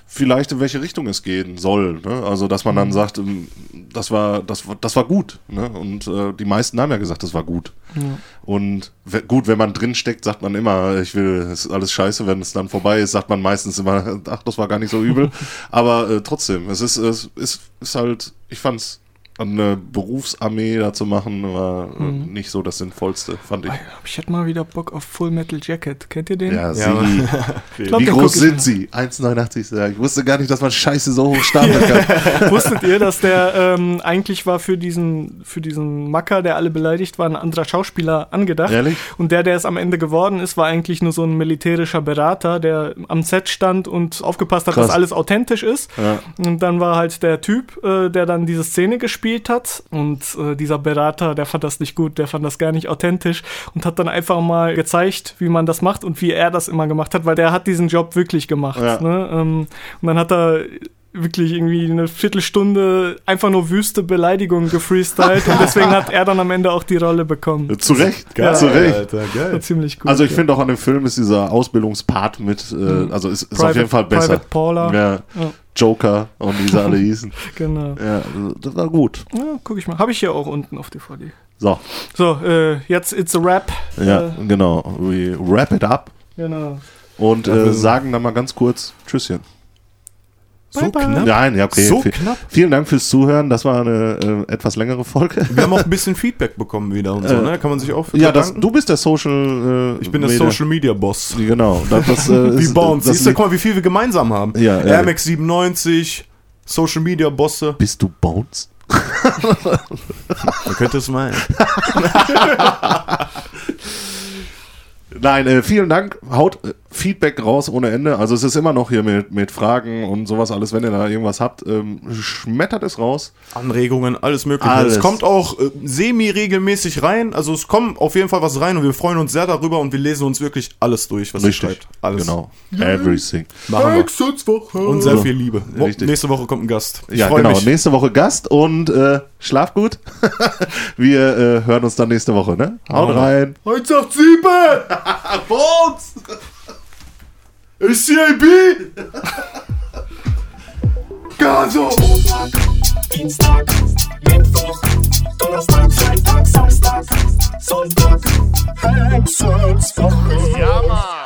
vielleicht, in welche Richtung es gehen soll. Ne? Also, dass man dann sagt, ähm, das war, das, war- das war gut. Ne? Und äh, die meisten haben ja gesagt, das war gut. Ja. Und gut, wenn man drin steckt, sagt man immer, ich will, es ist alles scheiße. Wenn es dann vorbei ist, sagt man meistens immer, ach, das war gar nicht so übel. Aber äh, trotzdem, es ist, es ist, ist halt, ich fand's eine Berufsarmee da zu machen, war Mhm. nicht so das Sinnvollste, fand ich. Ich hätte mal wieder Bock auf Full Metal Jacket. Kennt ihr den? Ja, sie. Ich glaub, Wie groß sind sie? 1,89. Ja, ich wusste gar nicht, dass man Scheiße so hoch stapeln kann. Wusstet ihr, dass der ähm, eigentlich war für diesen, für diesen Macker, der alle beleidigt war, ein anderer Schauspieler angedacht? Ehrlich? Und der, der es am Ende geworden ist, war eigentlich nur so ein militärischer Berater, der am Set stand und aufgepasst hat, Krass. dass alles authentisch ist. Ja. Und dann war halt der Typ, äh, der dann diese Szene gespielt hat. Und äh, dieser Berater, der fand das nicht gut, der fand das gar nicht authentisch und hat dann einfach mal gezeigt, wie man das macht und wie er das immer gemacht hat, weil der hat diesen Job wirklich gemacht. Ja. Ne? Ähm, und dann hat er wirklich irgendwie eine Viertelstunde einfach nur wüste Beleidigungen gefreestylt und deswegen hat er dann am Ende auch die Rolle bekommen. Zu Recht, Geil, zu Recht. Alter, geil. ziemlich gut. Also ich ja. finde auch an dem Film ist dieser Ausbildungspart mit, äh, also ist, ist auf jeden Fall besser. Private Paula. Ja, Ja. Joker und wie sie alle hießen. Genau. Ja, das war gut. Ja, guck ich mal. Habe ich hier auch unten auf DVD. So, So, äh, jetzt It's a Rap. ja, Äh, genau. We wrap it up genau. und äh, sagen dann mal ganz kurz Tschüsschen. So Bye, knapp. Nein, ja, okay. So Vi- knapp. Vielen Dank fürs Zuhören. Das war eine äh, etwas längere Folge. Wir haben auch ein bisschen Feedback bekommen wieder und so, Äh, ne? Kann man sich auch Ja, das, du bist der Social. Äh, Ich bin der Media- Social Media Boss. Genau. Das, das, äh, Wie ist, Bones. Siehst du, guck mal, wie viel wir gemeinsam haben. Ja, Air ehrlich. Max 97, Social Media Bosse. Bist du Bones? Man könnte es meinen. Nein, äh, vielen Dank. Haut äh, Feedback raus ohne Ende. Also es ist immer noch hier mit, mit Fragen und sowas alles. Wenn ihr da irgendwas habt, ähm, schmettert es raus. Anregungen, alles mögliche. Alles. Es kommt auch äh, semi-regelmäßig rein. Also es kommt auf jeden Fall was rein und wir freuen uns sehr darüber und wir lesen uns wirklich alles durch, was ihr schreibt. Alles. Genau. Everything. Machen wir. Und sehr viel Liebe. Richtig. Nächste Woche kommt ein Gast. Ich ja, genau. mich. Nächste Woche Gast und äh, schlaf gut. Wir äh, hören uns dann nächste Woche, ne? Haut Haut rein. 187! Sonntag, Hexenswoche. Ja, Mann.